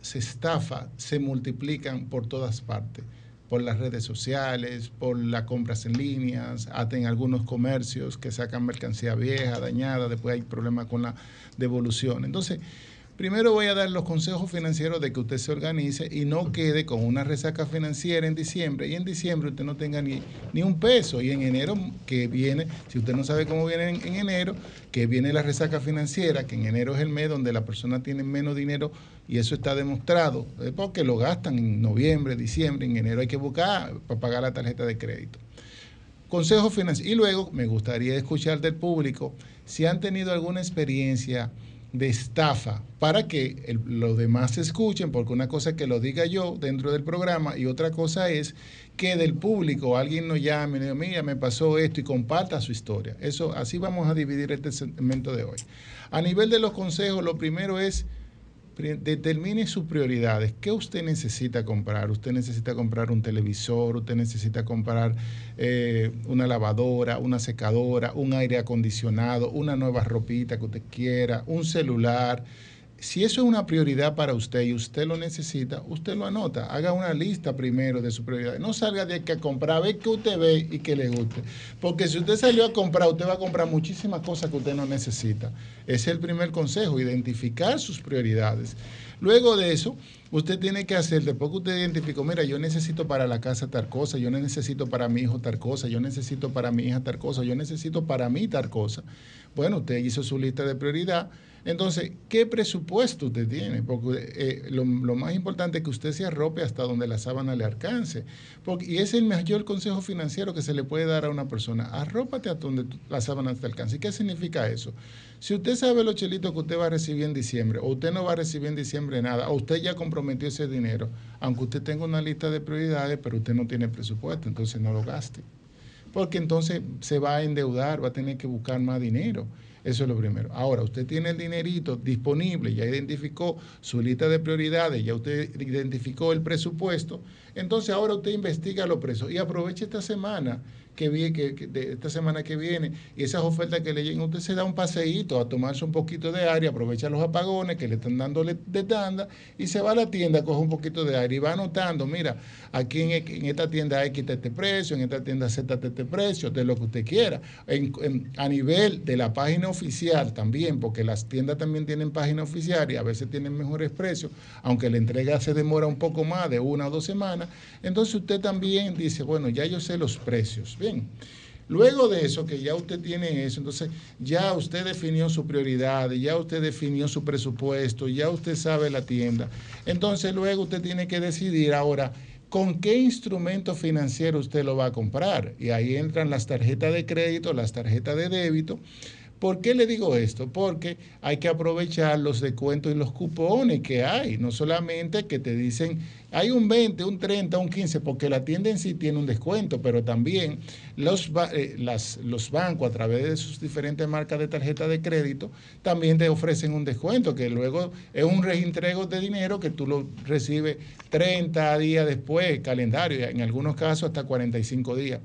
se estafa, se multiplican por todas partes, por las redes sociales, por las compras en líneas, hasta en algunos comercios que sacan mercancía vieja, dañada, después hay problemas con la devolución. Entonces, Primero voy a dar los consejos financieros de que usted se organice y no quede con una resaca financiera en diciembre y en diciembre usted no tenga ni, ni un peso y en enero que viene, si usted no sabe cómo viene en, en enero, que viene la resaca financiera, que en enero es el mes donde la persona tiene menos dinero y eso está demostrado, eh, porque lo gastan en noviembre, diciembre, en enero hay que buscar para pagar la tarjeta de crédito. Consejos financieros. Y luego me gustaría escuchar del público si han tenido alguna experiencia de estafa para que los demás escuchen, porque una cosa es que lo diga yo dentro del programa y otra cosa es que del público alguien nos llame y diga, mira, me pasó esto y comparta su historia. Eso, así vamos a dividir este segmento de hoy. A nivel de los consejos, lo primero es determine sus prioridades. ¿Qué usted necesita comprar? Usted necesita comprar un televisor, usted necesita comprar eh, una lavadora, una secadora, un aire acondicionado, una nueva ropita que usted quiera, un celular. Si eso es una prioridad para usted y usted lo necesita, usted lo anota. Haga una lista primero de sus prioridades. No salga de aquí a comprar, ve que usted ve y que le guste. Porque si usted salió a comprar, usted va a comprar muchísimas cosas que usted no necesita. Ese es el primer consejo, identificar sus prioridades. Luego de eso, usted tiene que hacer, después que usted identificó, mira, yo necesito para la casa tal cosa, yo necesito para mi hijo tal cosa, yo necesito para mi hija tal cosa, yo necesito para mí tal cosa. Bueno, usted hizo su lista de prioridad. Entonces, ¿qué presupuesto usted tiene? Porque eh, lo, más importante es que usted se arrope hasta donde la sábana le alcance. Porque, y es el mayor consejo financiero que se le puede dar a una persona. Arrópate hasta donde la sábana te alcance. ¿Y qué significa eso? Si usted sabe los chelitos que usted va a recibir en diciembre, o usted no va a recibir en diciembre nada, o usted ya comprometió ese dinero, aunque usted tenga una lista de prioridades, pero usted no tiene presupuesto, entonces no lo gaste porque entonces se va a endeudar, va a tener que buscar más dinero. Eso es lo primero. Ahora, usted tiene el dinerito disponible, ya identificó su lista de prioridades, ya usted identificó el presupuesto, entonces ahora usted investiga los precios y aproveche esta semana que viene, que, que- de esta semana que viene y esas ofertas que le lleguen, usted se da un paseíto a tomarse un poquito de aire, aprovecha los apagones que le están dando de tanda y se va a la tienda, coge un poquito de aire y va anotando, mira, aquí en, en esta tienda X está este precio, en esta tienda Z este precio, de lo que usted quiera. En- a nivel de la página oficial también, porque las tiendas también tienen página oficial y a veces tienen mejores precios, aunque la entrega se demora un poco más de una o dos semanas, entonces usted también dice, bueno, ya yo sé los precios. Bien. Luego de eso, que ya usted tiene eso, entonces ya usted definió su prioridad, ya usted definió su presupuesto, ya usted sabe la tienda. Entonces luego usted tiene que decidir ahora con qué instrumento financiero usted lo va a comprar. Y ahí entran las tarjetas de crédito, las tarjetas de débito. ¿Por qué le digo esto? Porque hay que aprovechar los descuentos y los cupones que hay. No solamente que te dicen, hay un 20, un 30, un 15, porque la tienda en sí tiene un descuento, pero también eh, los bancos a través de sus diferentes marcas de tarjeta de crédito también te ofrecen un descuento, que luego es un reintrego de dinero que tú lo recibes 30 días después, calendario, en algunos casos hasta 45 días.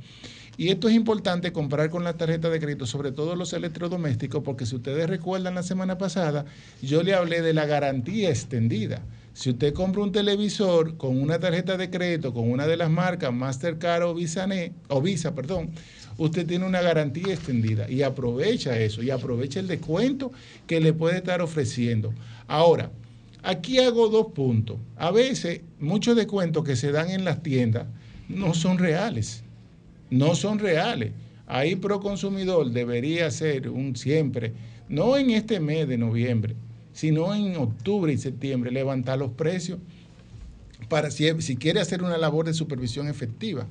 Y esto es importante comprar con la tarjeta de crédito, sobre todo los electrodomésticos, porque si ustedes recuerdan la semana pasada, yo le hablé de la garantía extendida. Si usted compra un televisor con una tarjeta de crédito, con una de las marcas Mastercard o Visa, o Visa, perdón, usted tiene una garantía extendida y aprovecha eso y aprovecha el descuento que le puede estar ofreciendo. Ahora, aquí hago dos puntos. A veces muchos descuentos que se dan en las tiendas no son reales no son reales. Ahí Proconsumidor debería ser un siempre, no en este mes de noviembre, sino en octubre y septiembre, levantar los precios para si, quiere hacer una labor de supervisión efectiva.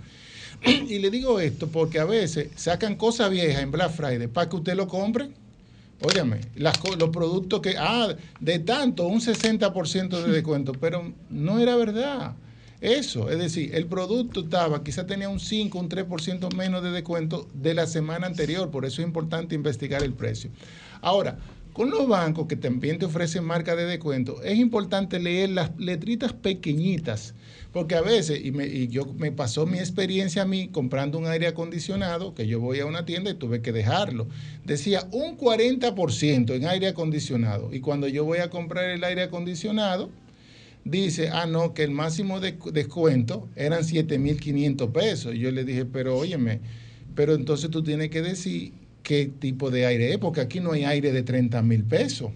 Y le digo esto porque a veces sacan cosas viejas en Black Friday para que usted lo compre. Óyame, los productos que, ah, de tanto, un 60% de descuento, pero no era verdad. Eso, es decir, el producto estaba, quizá tenía un 5, un 3% menos de descuento de la semana anterior, por eso es importante investigar el precio. Ahora, con los bancos que también te ofrecen marca de descuento, es importante leer las letritas pequeñitas, porque a veces, y, me, y yo me pasó mi experiencia a mí comprando un aire acondicionado, que yo voy a una tienda y tuve que dejarlo, decía un 40% en aire acondicionado, y cuando yo voy a comprar el aire acondicionado, dice, ah, no, que el máximo de descuento eran 7.500 pesos. Y yo le dije, pero óyeme, pero entonces tú tienes que decir qué tipo de aire es, porque aquí no hay aire de 30 mil pesos.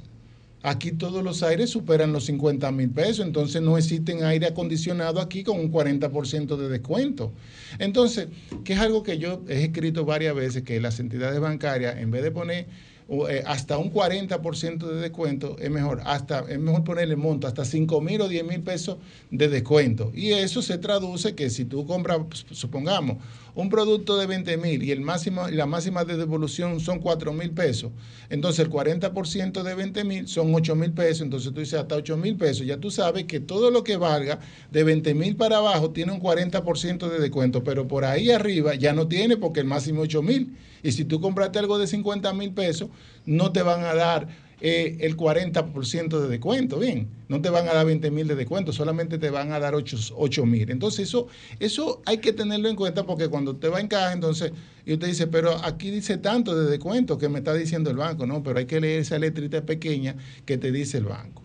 Aquí todos los aires superan los 50 mil pesos, entonces no existen aire acondicionado aquí con un 40% de descuento. Entonces, que es algo que yo he escrito varias veces, que las entidades bancarias, en vez de poner hasta un 40% de descuento, es mejor, hasta, es mejor ponerle monto, hasta 5 mil o 10 mil pesos de descuento. Y eso se traduce que si tú compras, supongamos, un producto de 20 mil y, el máximo, la máxima de devolución son 4 mil pesos, entonces el 40% de 20 mil son 8 mil pesos, entonces tú dices hasta 8 mil pesos, ya tú sabes que todo lo que valga de 20 mil para abajo tiene un 40% de descuento, pero por ahí arriba ya no tiene porque el máximo es 8 mil. Y si tú compraste algo de 50 mil pesos, no te van a dar eh, el 40% de descuento, bien, no te van a dar 20 mil de descuento, solamente te van a dar 8 mil. Entonces eso, eso hay que tenerlo en cuenta porque cuando te va en caja, entonces, y usted dice, pero aquí dice tanto de descuento que me está diciendo el banco, no, pero hay que leer esa letrita pequeña que te dice el banco.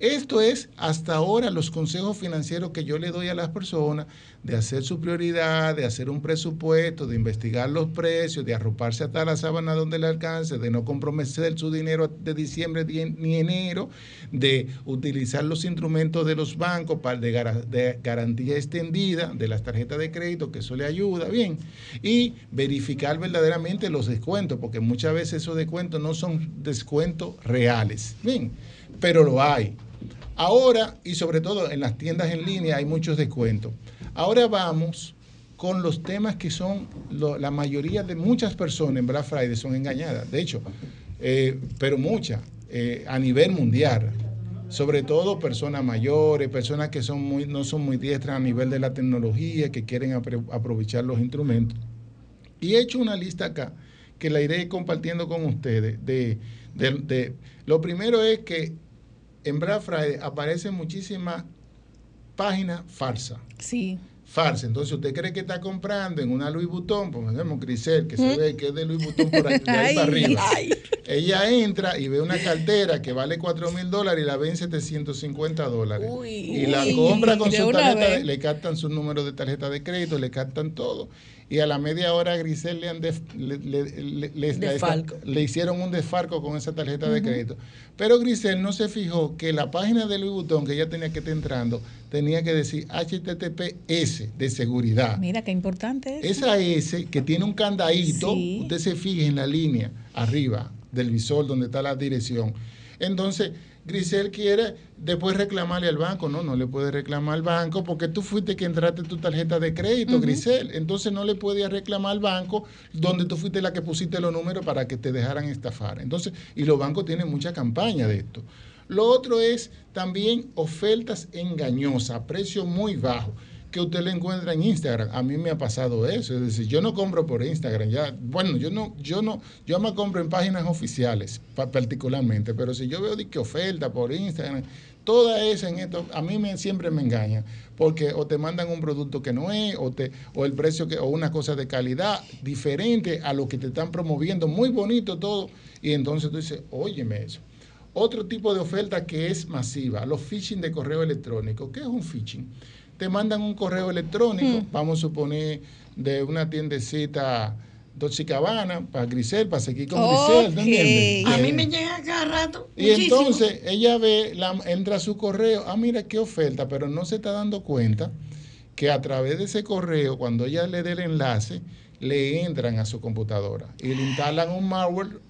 Esto es hasta ahora los consejos financieros que yo le doy a las personas de hacer su prioridad, de hacer un presupuesto, de investigar los precios, de arroparse hasta la sábana donde le alcance, de no comprometer su dinero de diciembre ni enero, de utilizar los instrumentos de los bancos para de, garantía extendida de las tarjetas de crédito, que eso le ayuda, bien, y verificar verdaderamente los descuentos, porque muchas veces esos descuentos no son descuentos reales, bien, pero lo hay. Ahora, y sobre todo en las tiendas en línea, hay muchos descuentos. Ahora vamos con los temas que son, la mayoría de muchas personas en Black Friday son engañadas, de hecho, eh, pero muchas, eh, a nivel mundial. Sobre todo personas mayores, personas que son muy, no son muy diestras a nivel de la tecnología, que quieren aprovechar los instrumentos. Y he hecho una lista acá que la iré compartiendo con ustedes. De, de, lo primero es que en Black Friday aparecen muchísimas páginas falsas. Sí. Falsas. Entonces, usted cree que está comprando en una Louis Vuitton, ejemplo, Crisel, que se ve que es de Louis Vuitton por ahí, de ahí para arriba. Ella entra y ve una cartera que vale 4 mil dólares y la ve en 750 dólares. y la compra con su tarjeta, le captan su número de tarjeta de crédito, le captan todo y a la media hora a Grisel le, han le, hicieron un desfarco con esa tarjeta de crédito. Pero Grisel no se fijó que la página de Louis Vuitton que ella tenía que estar entrando tenía que decir HTTPS de seguridad. Mira qué importante es. Esa S que tiene un candadito, usted se fije en la línea arriba del visor donde está la dirección. Entonces, Grisel quiere después reclamarle al banco. No, no le puede reclamar al banco porque tú fuiste que entraste tu tarjeta de crédito, Grisel. Entonces no le puede reclamar al banco donde tú fuiste la que pusiste los números para que te dejaran estafar. Entonces, y los bancos tienen mucha campaña de esto. Lo otro es también ofertas engañosas a precio muy bajo que usted le encuentra en Instagram. A mí me ha pasado eso, es decir, yo no compro por Instagram, ya, bueno, yo no, yo no, yo me compro en páginas oficiales particularmente, pero si yo veo oferta por Instagram, toda esa en esto, a mí siempre me engaña, porque o te mandan un producto que no es, o, te, o el precio que, o una cosa de calidad diferente a lo que te están promoviendo, muy bonito todo, y entonces tú dices, óyeme eso. Otro tipo de oferta que es masiva, los phishing de correo electrónico. ¿Qué es un phishing? Te mandan un correo electrónico, Hmm. vamos a suponer de una tiendecita Dolce Cabana para Grisel, para seguir con Grisel, ¿no entiendes? A mí me llega cada rato. y muchísimo. entonces ella ve, la, entra a su correo, ah, mira qué oferta, pero no se está dando cuenta que a través de ese correo, cuando ella le dé el enlace, le entran a su computadora y le instalan un malware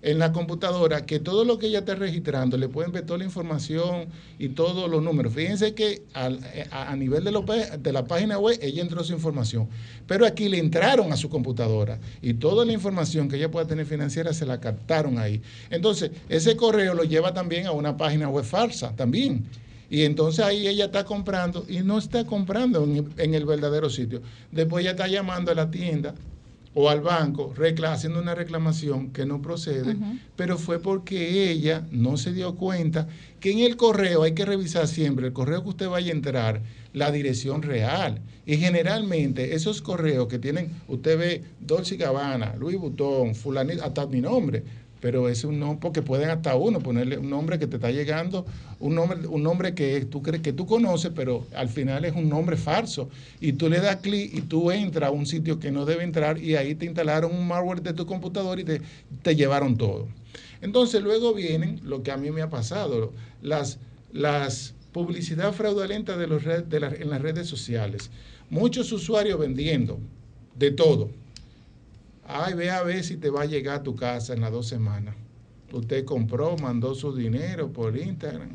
en la computadora que todo lo que ella está registrando le pueden ver toda la información y todos los números. Fíjense que al- a, nivel de la página web ella entró su información, pero aquí le entraron a su computadora y toda la información que ella pueda tener financiera se la captaron ahí. Entonces, ese correo lo lleva también a una página web falsa también. Y entonces ahí ella está comprando y no está comprando en, en el verdadero sitio. Después ella está llamando a la tienda o al banco recla- haciendo una reclamación que no procede, pero fue porque ella no se dio cuenta que en el correo hay que revisar siempre, el correo que usted vaya a entrar, la dirección real. Y generalmente esos correos que tienen, usted ve Dolce Gabbana, Louis Vuitton, fulanito, hasta mi nombre, pero es un nombre, porque pueden hasta uno ponerle un nombre que te está llegando, un nombre, un nombre que tú crees que tú conoces, pero al final es un nombre falso. Y tú le das clic y tú entras a un sitio que no debe entrar y ahí te instalaron un malware de tu computador y te, te llevaron todo. Entonces luego vienen lo que a mí me ha pasado, las, las publicidad fraudulenta de los red- de la- en las redes sociales. Muchos usuarios vendiendo de todo Ay, ve a ver si te va a llegar a tu casa en las dos semanas. Usted compró, mandó su dinero por Instagram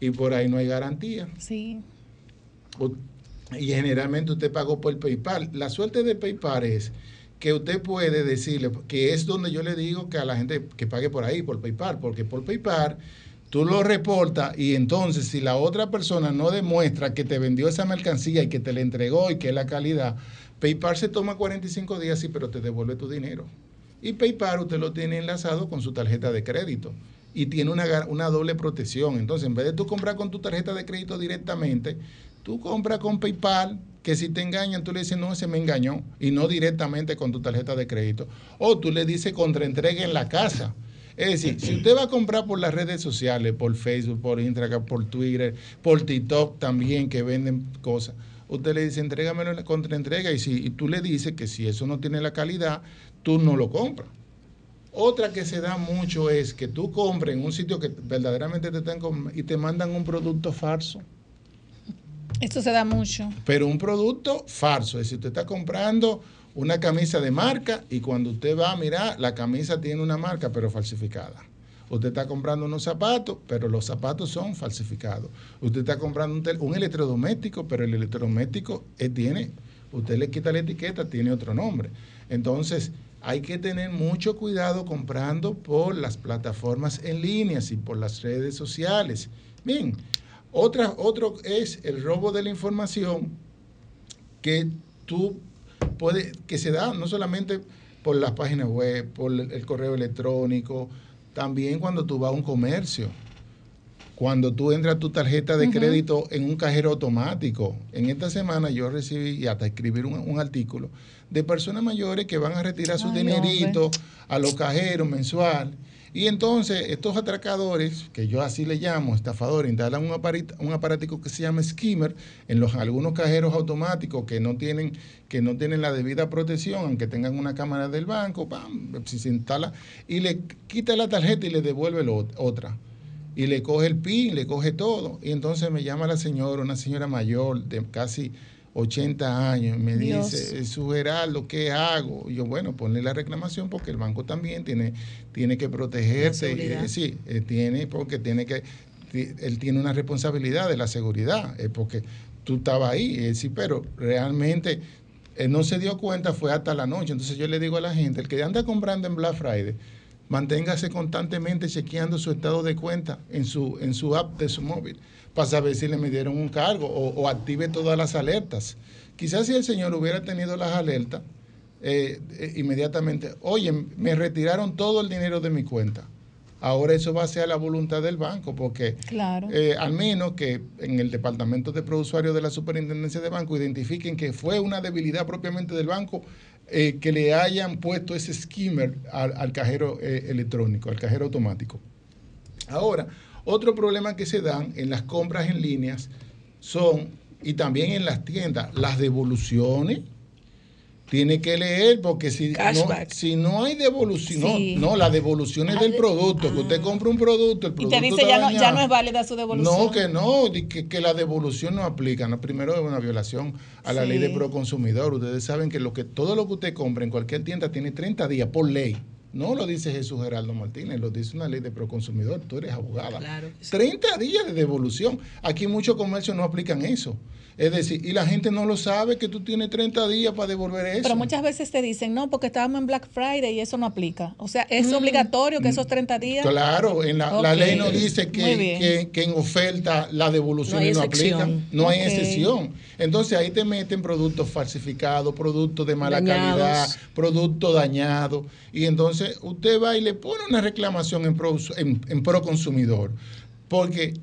y por ahí no hay garantía. Sí. Y generalmente usted pagó por PayPal. La suerte de PayPal es que usted puede decirle, que es donde yo le digo que a la gente que pague por ahí, por PayPal, porque por PayPal tú lo reportas y entonces si la otra persona no demuestra que te vendió esa mercancía y que te la entregó y que es la calidad, PayPal se toma 45 días, sí, pero te devuelve tu dinero. Y PayPal usted lo tiene enlazado con su tarjeta de crédito y tiene una, una doble protección. Entonces, en vez de tú comprar con tu tarjeta de crédito directamente, tú compras con PayPal, que si te engañan, tú le dices, no, ese me engañó, y no directamente con tu tarjeta de crédito. O tú le dices contraentrega en la casa. Es decir, si usted va a comprar por las redes sociales, por Facebook, por Instagram, por Twitter, por TikTok también, que venden cosas, usted le dice, entrégamelo en la contraentrega, y, si, y tú le dices que si eso no tiene la calidad, tú no lo compras. Otra que se da mucho es que tú compres en un sitio que verdaderamente te están y te mandan un producto falso. Esto se da mucho. Pero un producto falso. Es decir, usted está comprando una camisa de marca y cuando usted va a mirar, la camisa tiene una marca pero falsificada. Usted está comprando unos zapatos, pero los zapatos son falsificados. Usted está comprando un, electrodoméstico, pero el electrodoméstico eh, tiene, usted le quita la etiqueta, tiene otro nombre. Entonces, hay que tener mucho cuidado comprando por las plataformas en línea y por las redes sociales. Bien, otra, otro es el robo de la información que tú puedes, que se da no solamente por las páginas web, por el correo electrónico, también cuando tú vas a un comercio. Cuando tú entras tu tarjeta de crédito en un cajero automático. En esta semana yo recibí, y hasta escribir un, un artículo, de personas mayores que van a retirar su dinerito hombre. a los cajeros mensual. Y entonces estos atracadores, que yo así le llamo, estafadores, instalan un, aparit- un aparatico que se llama skimmer en los algunos cajeros automáticos que no tienen que no tienen la debida protección, aunque tengan una cámara del banco, pam, se instala y le quita la tarjeta y le devuelve lo- otra. Y le coge el PIN, le coge todo. Y entonces me llama la señora, una señora mayor de casi 80 años, y me Dios. dice, su Geraldo, ¿qué hago? Y yo, bueno, ponle la reclamación porque el banco también tiene, tiene que. La seguridad. Eh, sí, eh, tiene, porque tiene que, él tiene una responsabilidad de la seguridad, eh, porque tú estabas ahí, sí, pero realmente él no se dio cuenta, fue hasta la noche. Entonces yo le digo a la gente, el que anda comprando en Black Friday, manténgase constantemente chequeando su estado de cuenta en su, en su app de su móvil para saber si le midieron un cargo o, o active todas las alertas. Quizás si el señor hubiera tenido las alertas, eh, eh, inmediatamente, oye, me retiraron todo el dinero de mi cuenta. Ahora eso va a ser a la voluntad del banco, porque Claro. eh, al menos que en el departamento de prousuarios de la superintendencia de banco identifiquen que fue una debilidad propiamente del banco eh, que le hayan puesto ese skimmer al, cajero eh, electrónico, al cajero automático. Ahora, otro problema que se dan en las compras en líneas son, y también en las tiendas, las devoluciones. Tiene que leer porque si no, si no hay devolución, Sí. no, no, la devolución es del producto, que usted compra un producto, el Y producto te dice, ya no, ya no es válida su devolución. No, que no, que, que la devolución no aplica. No, primero es una violación a la Sí. ley de proconsumidor. Ustedes saben que, lo que todo lo que usted compra en cualquier tienda tiene 30 días por ley. No lo dice Jesús Geraldo Martínez, lo dice una ley de proconsumidor. Tú eres abogada. 30 días de devolución. Aquí muchos comercios no aplican eso. Es decir, y la gente no lo sabe que tú tienes 30 días para devolver eso. Pero muchas veces te dicen, no, porque estábamos en Black Friday y eso no aplica. O sea, es Mm. obligatorio que esos 30 días. Claro, en la, ley no dice que, bien. que, que en oferta la devolución No hay no, excepción. aplica. No hay excepción. Entonces ahí te meten productos falsificados, productos de mala Dañados. calidad, productos dañados. Y entonces usted va y le pone una reclamación en pro, en, en pro consumidor. Porque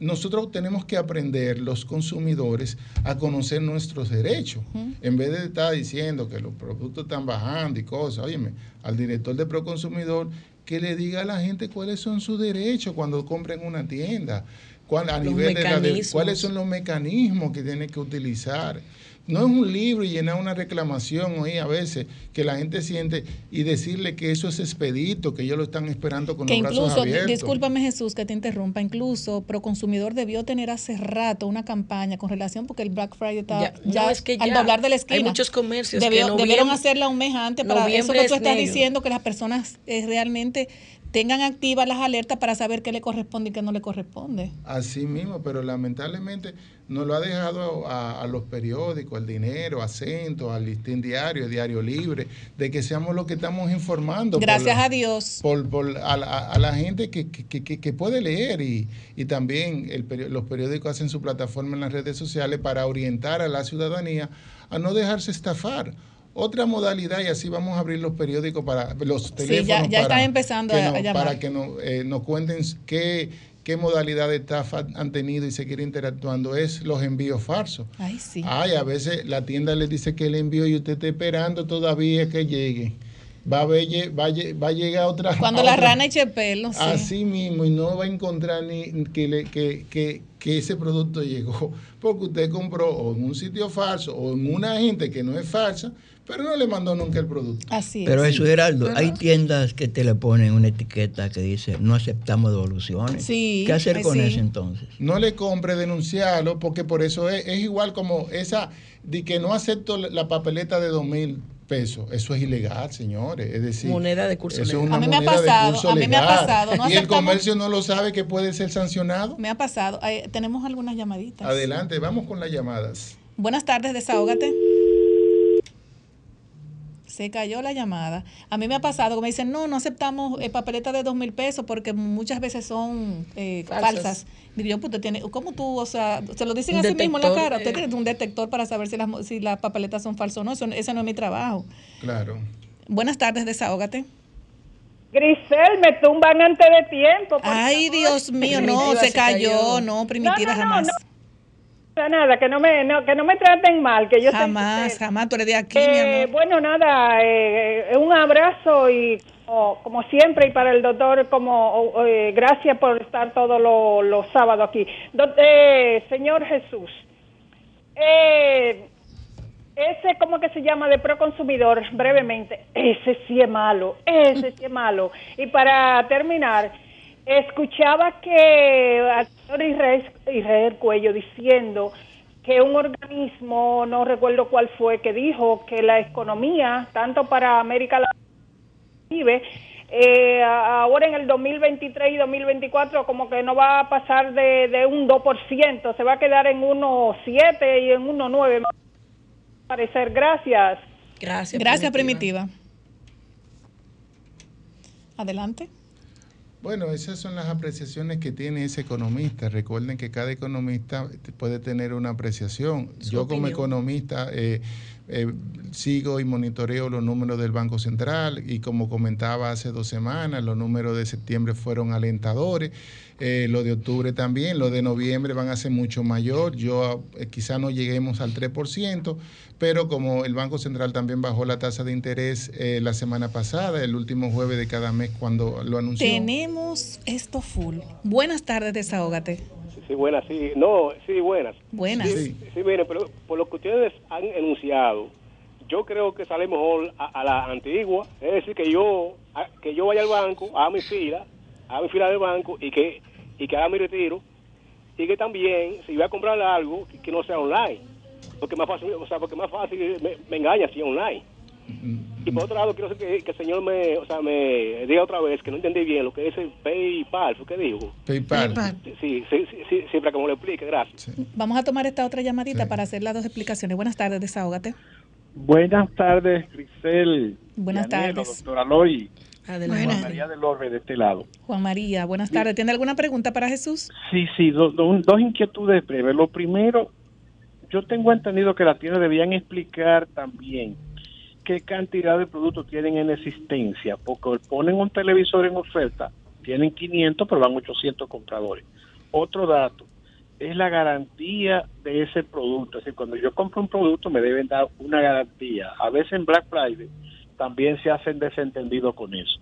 nosotros tenemos que aprender, los consumidores, a conocer nuestros derechos. En vez de estar diciendo que los productos están bajando y cosas, óyeme, al director de Proconsumidor que le diga a la gente cuáles son sus derechos cuando compren una tienda, cuál, a Los nivel de la de- cuáles son los mecanismos que tiene que utilizar. No es un libro y llenar una reclamación hoy a veces que la gente siente y decirle que eso es expedito, que ellos lo están esperando con que los brazos incluso, abiertos. discúlpame Jesús que te interrumpa, incluso Proconsumidor debió tener hace rato una campaña con relación porque el Black Friday está Ya, ya, no, es que al ya doblar de la esquina. hay muchos comercios que Debió- debieron noviembre- hacerla un mes antes para eso que tú es estás negro. diciendo que las personas eh, realmente tengan activas las alertas para saber qué le corresponde y qué no le corresponde. Así mismo, pero lamentablemente nos lo ha dejado a, a los periódicos, al dinero, a Acento, al Listín Diario, Diario Libre, de que seamos los que estamos informando. Gracias la- a Dios. Por, por- a, la- a la gente que, que- que- que puede leer y, y también el los periódicos hacen su plataforma en las redes sociales para orientar a la ciudadanía a no dejarse estafar. Otra modalidad, y así vamos a abrir los periódicos para los Sí, teléfonos. ya- ya para están empezando que a- llamar. Para que nos, eh, nos cuenten qué, qué modalidad de estafa han tenido y seguir interactuando. Es los envíos falsos. Ay, sí. Ay, a veces la tienda le dice que el envío y usted está esperando todavía que llegue. Va a, ver, va a, va a llegar otra. Cuando la otra- rana eche pelo, sí. Así mismo, y no va a encontrar ni que, le- que, que, que ese producto llegó, porque usted compró o en un sitio falso o en una gente que no es falsa, pero no le mandó nunca el producto. Así Pero eso, Geraldo, ¿Verdad? hay tiendas que te le ponen una etiqueta que dice no aceptamos devoluciones. Sí, ¿Qué hacer con sí. eso entonces? No le compre, denunciarlo, porque por eso es, es igual como esa de que no acepto la- papeleta de dos mil pesos. Eso es ilegal, señores. Es decir, Moneda de curso eso es legal. una A mí me ha moneda de pasado, curso a mí me ha legal. pasado, no y el comercio no lo sabe que puede ser sancionado. Me ha pasado. Tenemos algunas llamaditas. Adelante, vamos con las llamadas. Buenas tardes, desahógate. Se cayó la llamada. A mí me ha pasado que me dicen, no, no aceptamos eh, papeletas de dos mil pesos porque muchas veces son eh, Falsas. falsas. Digo yo, pues usted tiene, ¿cómo tú, o sea, se lo dicen así mismo en la cara? Usted eh. tiene un detector para saber si las, si las papeletas son falsas o no. Eso, ese no es mi trabajo. Claro. Buenas tardes, desahógate. Grisel, me tumban antes de tiempo. Ay, favor. Dios mío, no, se cayó, no, primitiva No, no, no, jamás. Nada, que no me, no, que no me traten mal, que yo Jamás, jamás, tú eres de aquí, mi Eh, amor. bueno, nada, eh, un abrazo y como, como siempre y para el doctor, como eh, gracias por estar todos los los sábados aquí. Eh, señor Jesús, eh, ese, ¿cómo que se llama? De Proconsumidor, brevemente, ese sí es malo, ese sí es malo. Y para terminar, escuchaba que señor Israel, Israel Cuello diciendo que un organismo, no recuerdo cuál fue, que dijo que la economía, tanto para América Latina, eh, ahora en el 2023 y 2024 como que no va a pasar de, de un 2%, se va a quedar en 1,7 y en 1,9. me parecer. Gracias. Gracias. Gracias, primitiva. Adelante. Bueno, esas son las apreciaciones que tiene ese economista. Recuerden que cada economista puede tener una apreciación. Su Yo como economista eh, eh, sigo y monitoreo los números del Banco Central y como comentaba hace dos semanas, los números de septiembre fueron alentadores, eh, los de octubre también, los de noviembre van a ser mucho mayor. Yo eh, quizá no lleguemos al 3%, pero como el Banco Central también bajó la tasa de interés eh, la semana pasada, el último jueves de cada mes cuando lo anunció. Tenemos esto full. Buenas tardes, desahógate. Sí, buenas, sí. No, sí, buenas. Buenas. Sí, sí, miren, pero por lo que ustedes han enunciado, yo creo que sale mejor a, a la antigua. Es decir, que yo a- que yo vaya al banco, haga mi fila, haga mi fila del banco y que y que haga mi retiro. Y que también, si voy a comprar algo, que, que no sea online. Porque más fácil, o sea, porque más fácil me, me engaña si es online. Y por otro lado, quiero que, que el señor me, o sea, me diga otra vez que no entendí bien lo que es el PayPal, ¿fue qué dijo? PayPal. Sí, sí, sí, sí, siempre que me lo explique, gracias. Vamos a tomar esta otra llamadita para hacer las dos explicaciones. Buenas tardes, desahógate. Buenas tardes, Grisel. Buenas tardes. doctora Loy. Adelante. Juan María del Orbe de este lado. Juan María, buenas tardes. ¿Tiene alguna pregunta para Jesús? Sí, sí, do- do- dos inquietudes breves. Lo primero, yo tengo entendido que las tiendas debían explicar también qué cantidad de productos tienen en existencia, porque ponen un televisor en oferta, tienen 500, pero van 800 compradores. Otro dato es la garantía de ese producto. Es decir, cuando yo compro un producto me deben dar una garantía. A veces en Black Friday también se hacen desentendidos con eso.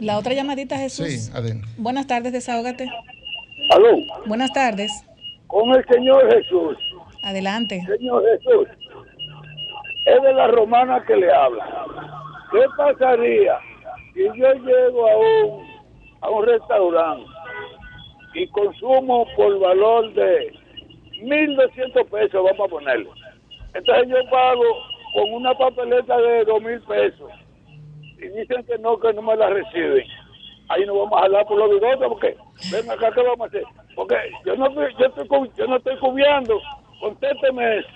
La otra llamadita, Jesús. Sí, adelante. Buenas tardes, desahógate. Aló, Buenas tardes. con el Señor Jesús. Adelante. Señor Jesús, es de la romana que le habla. ¿Qué pasaría si yo llego a un, a un restaurante y consumo por valor de 1.200 pesos, vamos a ponerle? Entonces yo pago con una papeleta de 2.000 pesos y dicen que no, que no me la reciben. Ahí no vamos a hablar por los bigotes porque ven acá, ¿qué vamos a hacer? Porque yo no, yo estoy, yo no estoy cubriendo. Contésteme eso.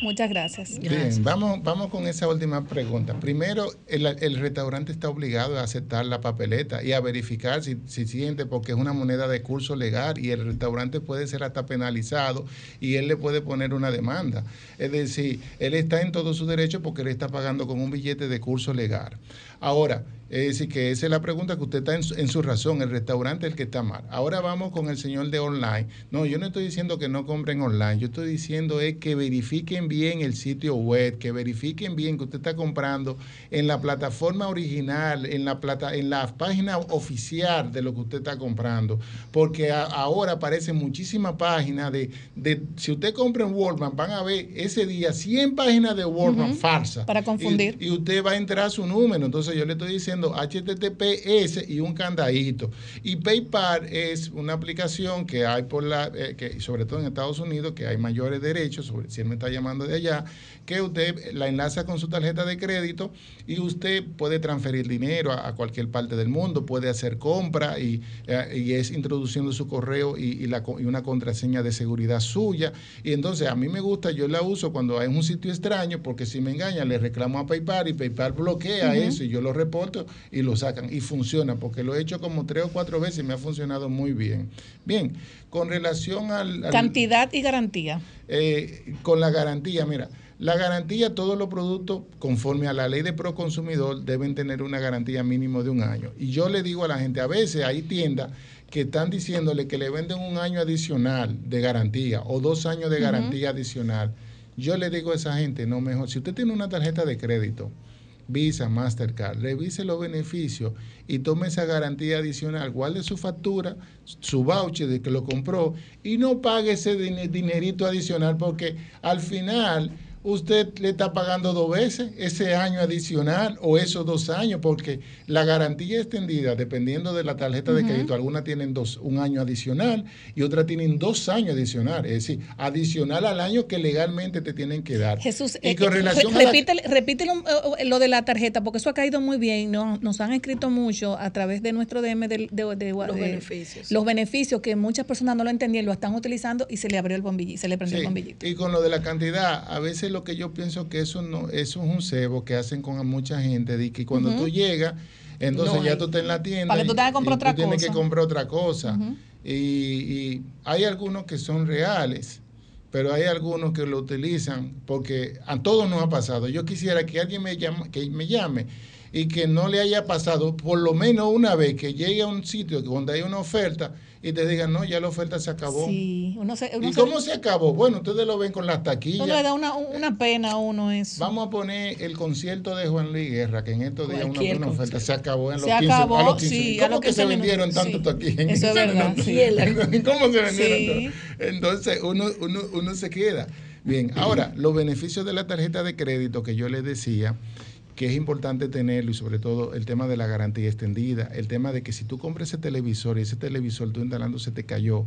Muchas gracias. Bien, vamos, vamos con esa última pregunta. Primero, el, el restaurante está obligado a aceptar la papeleta y a verificar si, si siente, porque es una moneda de curso legal y el restaurante puede ser hasta penalizado y él le puede poner una demanda. Es decir, él está en todo su derecho porque él está pagando con un billete de curso legal. Ahora, es decir, que esa es la pregunta que usted está en su, en su razón, el restaurante es el que está mal. Ahora vamos con el señor de online. No, yo no estoy diciendo que no compren online, yo estoy diciendo es que verifiquen bien el sitio web, que verifiquen bien que usted está comprando en la plataforma original, en la plata, en la página oficial de lo que usted está comprando, porque a- ahora aparecen muchísimas páginas de, de, si usted compra en Walmart, van a ver ese día 100 páginas de Walmart Ujú. falsas. Para confundir. Y, y usted va a entrar a su número. Entonces yo le estoy diciendo HTTPS y un candadito. Y PayPal es una aplicación que hay por la, eh, que sobre todo en Estados Unidos, que hay mayores derechos, sobre, si él me está llamando de allá, que usted la enlaza con su tarjeta de crédito y usted puede transferir dinero a, a cualquier parte del mundo, puede hacer compra y, eh, y es introduciendo su correo y, y la co- y una contraseña de seguridad suya. Y entonces a mí me gusta, yo la uso cuando hay un sitio extraño, porque si me engañan, le reclamo a PayPal y PayPal bloquea eso y yo lo reporto y lo sacan. Y funciona, porque lo he hecho como tres o cuatro veces y me ha funcionado muy bien. Bien, con relación al... al- Cantidad y garantía. Eh, con la garantía, mira, la garantía, todos los productos, conforme a la ley de proconsumidor, deben tener una garantía mínimo de un año. Y yo le digo a la gente, a veces hay tiendas que están diciéndole que le venden un año adicional de garantía o dos años de garantía adicional. Yo le digo a esa gente, no, mejor, si usted tiene una tarjeta de crédito, Visa, Mastercard, revise los beneficios y tome esa garantía adicional, guarde su factura, su voucher de que lo compró y no pague ese dine- dinerito adicional porque al final usted le está pagando dos veces ese año adicional o esos dos años porque la garantía extendida, dependiendo de la tarjeta de crédito, algunas tienen dos, un año adicional y otras tienen dos años adicional, es decir, adicional al año que legalmente te tienen que dar. Jesús, y eh, con eh, relación re- a la- repítele, repítele un- eh, lo de la tarjeta, porque eso ha caído muy bien. ¿no? Nos han escrito mucho a través de nuestro DM de, de- de- Los de- beneficios. Los beneficios que muchas personas no lo entendían, lo están utilizando y se le abrió el bombillito, se le prendió el bombillito. Y con lo de la cantidad, a veces lo que yo pienso que eso no, eso es un cebo que hacen con mucha gente, de que cuando Ujú. tú llegas, entonces No ya tú estás en la tienda Para que tú y- tengas que comprar y otra tú tienes cosa. que comprar otra cosa. Y, y hay algunos que son reales, pero hay algunos que lo utilizan porque a todos nos ha pasado. Yo quisiera que alguien me llame, que me llame y que no le haya pasado por lo menos una vez que llegue a un sitio donde hay una oferta y te digan, no, ya la oferta se acabó. Sí, uno se, uno ¿Y se- cómo se acabó? Bueno, ustedes lo ven con las taquillas. uno le da una, una pena a uno eso. Vamos a poner el concierto de Juan Luis Guerra, que en estos días una, una oferta se acabó en los Se 15, acabó, a los 15. sí, a ¿Cómo que 15 se vendieron minutos, tanto sí. taquillas? Eso es verdad, sí. ¿Cómo se vendieron? Entonces uno, uno, uno se queda. Bien, ahora, los beneficios de la tarjeta de crédito que yo les decía, que es importante tenerlo y sobre todo el tema de la garantía extendida, el tema de que si tú compras ese televisor y ese televisor tú instalando se te cayó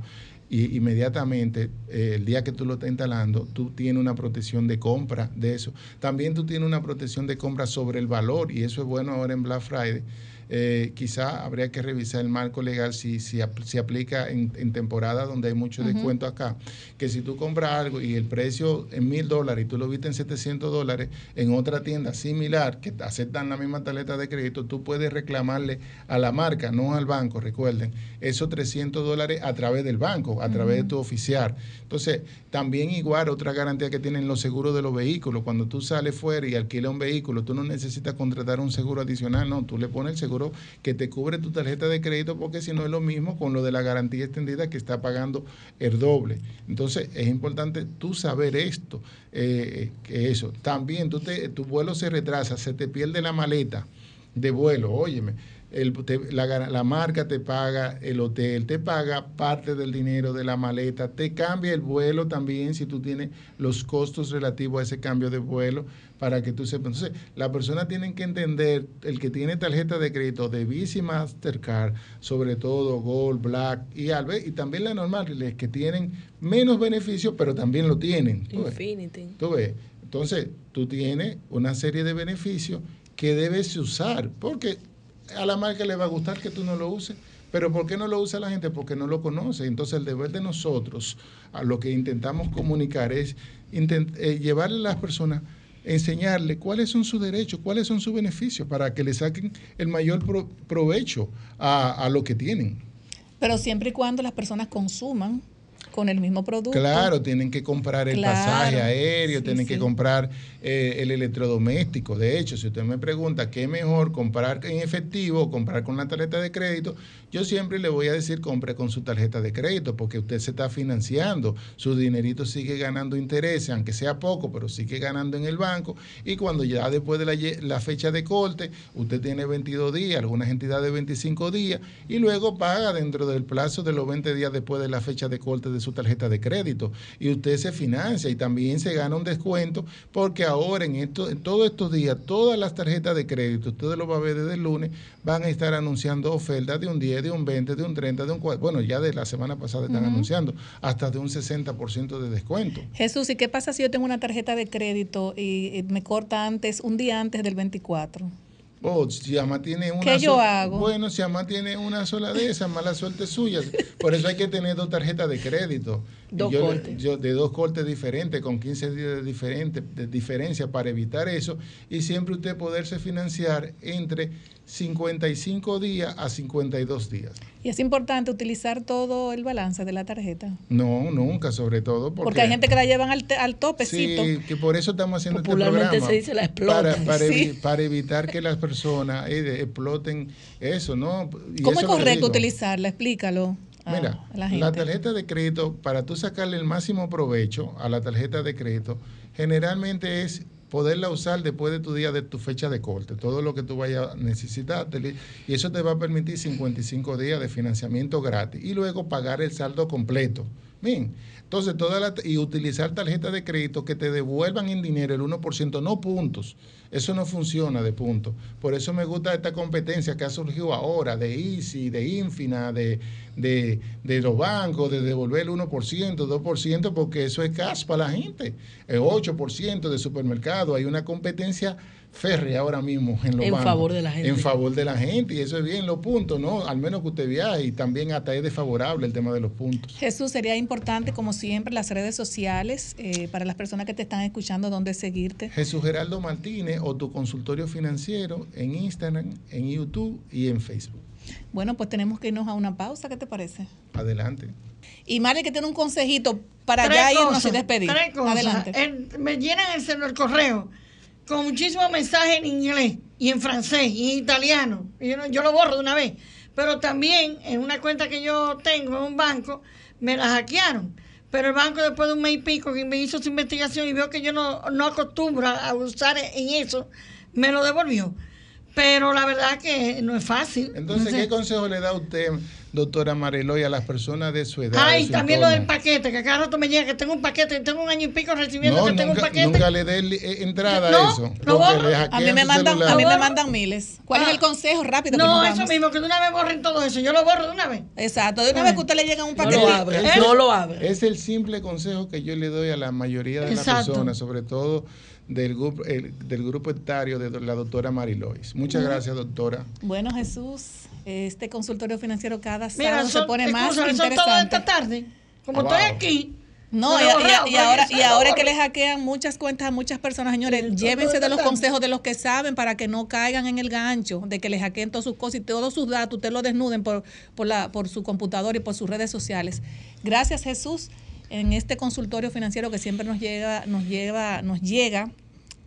y inmediatamente eh, el día que tú lo estás instalando tú tienes una protección de compra de eso. También tú tienes una protección de compra sobre el valor y eso es bueno ahora en Black Friday. Eh, quizá habría que revisar el marco legal si, si, ap- si aplica en, en temporada donde hay mucho descuento acá, que si tú compras algo y el precio en mil dólares y tú lo viste en 700 dólares en otra tienda similar que aceptan la misma tarjeta de crédito, tú puedes reclamarle a la marca, no al banco, recuerden, esos 300 dólares a través del banco, a través de tu oficial. Entonces, también igual otra garantía que tienen los seguros de los vehículos, cuando tú sales fuera y alquilas un vehículo, tú no necesitas contratar un seguro adicional, no, tú le pones el seguro que te cubre tu tarjeta de crédito porque si no es lo mismo con lo de la garantía extendida que está pagando el doble. Entonces es importante tú saber esto, eh, que eso. También tú te, tu vuelo se retrasa, se te pierde la maleta de vuelo, óyeme. El- te- la, marca te paga el hotel, te paga parte del dinero de la maleta, te cambia el vuelo también si tú tienes los costos relativos a ese cambio de vuelo para que tú sepas. Entonces, la persona tiene que entender, el que tiene tarjeta de crédito de Visa y Mastercard, sobre todo Gold, Black y Alve, y también la normal, les que tienen menos beneficios, pero también lo tienen. ¿tú ves? Infinity. Tú ves, entonces tú tienes una serie de beneficios que debes usar, porque a la marca le va a gustar que tú no lo uses, pero ¿por qué no lo usa la gente? Porque no lo conoce. Entonces el deber de nosotros, a lo que intentamos comunicar es eh, llevarle a las personas, enseñarle cuáles son sus derechos, cuáles son sus beneficios, para que le saquen el mayor pro- provecho a lo que tienen. Pero siempre y cuando las personas consuman con el mismo producto. Claro, tienen que comprar el Claro. pasaje aéreo, tienen que comprar eh, el electrodoméstico. De hecho, si usted me pregunta qué es mejor comprar en efectivo o comprar con la tarjeta de crédito, yo siempre le voy a decir compre con su tarjeta de crédito porque usted se está financiando, su dinerito sigue ganando intereses, aunque sea poco, pero sigue ganando en el banco y cuando ya después de la fecha de corte, usted tiene 22 días, algunas entidades 25 días y luego paga dentro del plazo de los 20 días después de la fecha de corte de su tarjeta de crédito y usted se financia y también se gana un descuento porque ahora en, esto, en todos estos días todas las tarjetas de crédito, ustedes lo va a ver desde el lunes, van a estar anunciando ofertas de un 10, de un 20, de un 30, de un 40, bueno, ya de la semana pasada están anunciando hasta de un 60% de descuento. Jesús, ¿y qué pasa si yo tengo una tarjeta de crédito y, y me corta antes, un día antes del 24? Oh, Siama tiene una ¿Qué yo sola- hago? Bueno, tiene una sola de esas, mala suerte suya. Por eso hay que tener dos tarjetas de crédito. Dos yo le- cortes. yo- de dos cortes diferentes, con 15 días de, diferente, de diferencia para evitar eso. Y siempre usted poderse financiar entre 55 días a 52 días. Y es importante utilizar todo el balance de la tarjeta. No, nunca, sobre todo porque, Porque, hay gente que la llevan al, al topecito. Sí, que por eso estamos haciendo este Popularmente programa. se dice la para, explotan. para, evi- para evitar que las personas eh, exploten eso, ¿no? Y ¿Cómo es eso correcto utilizarla? Explícalo. a- Mira, a la la, tarjeta de crédito, para tú sacarle el máximo provecho a la tarjeta de crédito, generalmente es poderla usar después de tu día de tu fecha de corte, todo lo que tú vayas a necesitar, y eso te va a permitir 55 días de financiamiento gratis y luego pagar el saldo completo. Bien, entonces toda la, y utilizar tarjetas de crédito que te devuelvan en dinero el 1%, no puntos. Eso no funciona de puntos. Por eso me gusta esta competencia que ha surgido ahora de Easy, de Infina, de, de, de los bancos, de devolver el 1%, 2%, porque eso es cash para la gente. El 8% de supermercado. Hay una competencia férrea ahora mismo en los En bancos. favor de la gente. En favor de la gente. Y eso es bien los puntos, ¿no? Al menos que usted viaje. Y también hasta es desfavorable el tema de los puntos. Jesús, sería importante, como siempre, las redes sociales eh, para las personas que te están escuchando, dónde seguirte. Jesús Geraldo Martínez o tu consultorio financiero en Instagram, en YouTube y en Facebook. Bueno, pues tenemos que irnos a una pausa, ¿qué te parece? Adelante. Y Mari, que tiene un consejito para Tres ya irnos cosas, y despedir. Tres cosas. Adelante. El- me llenan el, el correo con muchísimos mensajes en inglés y en francés y en italiano. Y yo, no- yo lo borro de una vez. Pero también en una cuenta que yo tengo en un banco, me la hackearon. Pero el banco después de un mes y pico que me hizo su investigación y vio que yo no, no acostumbro a usar en eso, me lo devolvió. Pero la verdad que no es fácil. Entonces, No sé. ¿qué consejo le da usted, doctora Mareloy, a las personas de su edad? Ay, su también lo del paquete, que cada rato me llega que tengo un paquete, tengo un año y pico recibiendo No, que tengo un paquete. nunca le dé eh, entrada No, a eso. lo porque borro. le A mí me mandan, celular. a mí me mandan miles. ¿Cuál es el consejo? Rápido. No, eso vamos. mismo, que de una vez borren todo eso. Yo lo borro de una vez. Exacto, de una vez que usted le llega un No paquete. lo abre, ¿Eh? no lo abre. Es el simple consejo que yo le doy a la mayoría de las personas, sobre todo del grupo, el- del grupo etario de la doctora Marilois. Muchas gracias, doctora. Bueno, Jesús, este consultorio financiero cada sábado Mira, se pone más escúchame, son interesante. esta tarde. Como Wow. estoy aquí. No, y, para ahora, que y ahora que borre. les hackean muchas cuentas a muchas personas, señores, llévense de los consejos de los que saben para que no caigan en el gancho, de que les hackeen todas sus cosas y todos sus datos, ustedes lo desnuden por, por, la, por su computador y por sus redes sociales. Gracias, Jesús, en este consultorio financiero que siempre nos llega, nos lleva, nos llega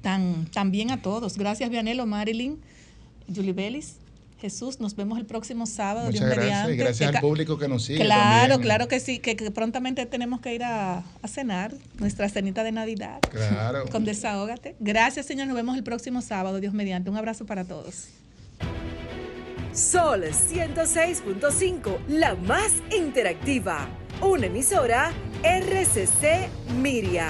tan, tan bien a todos. Gracias, Vianelo, Marilyn, Julie Bellis. Jesús, nos vemos el próximo sábado. Muchas Dios gracias. mediante. Y gracias Que al público que nos sigue. Claro, también. claro que sí, que, que prontamente tenemos que ir a, a cenar nuestra cenita de Navidad. Claro. Con Desahógate. Gracias, señor. Nos vemos el próximo sábado, Dios mediante. Un abrazo para todos. Sol 106.5, la más interactiva. Una emisora RCC Miria.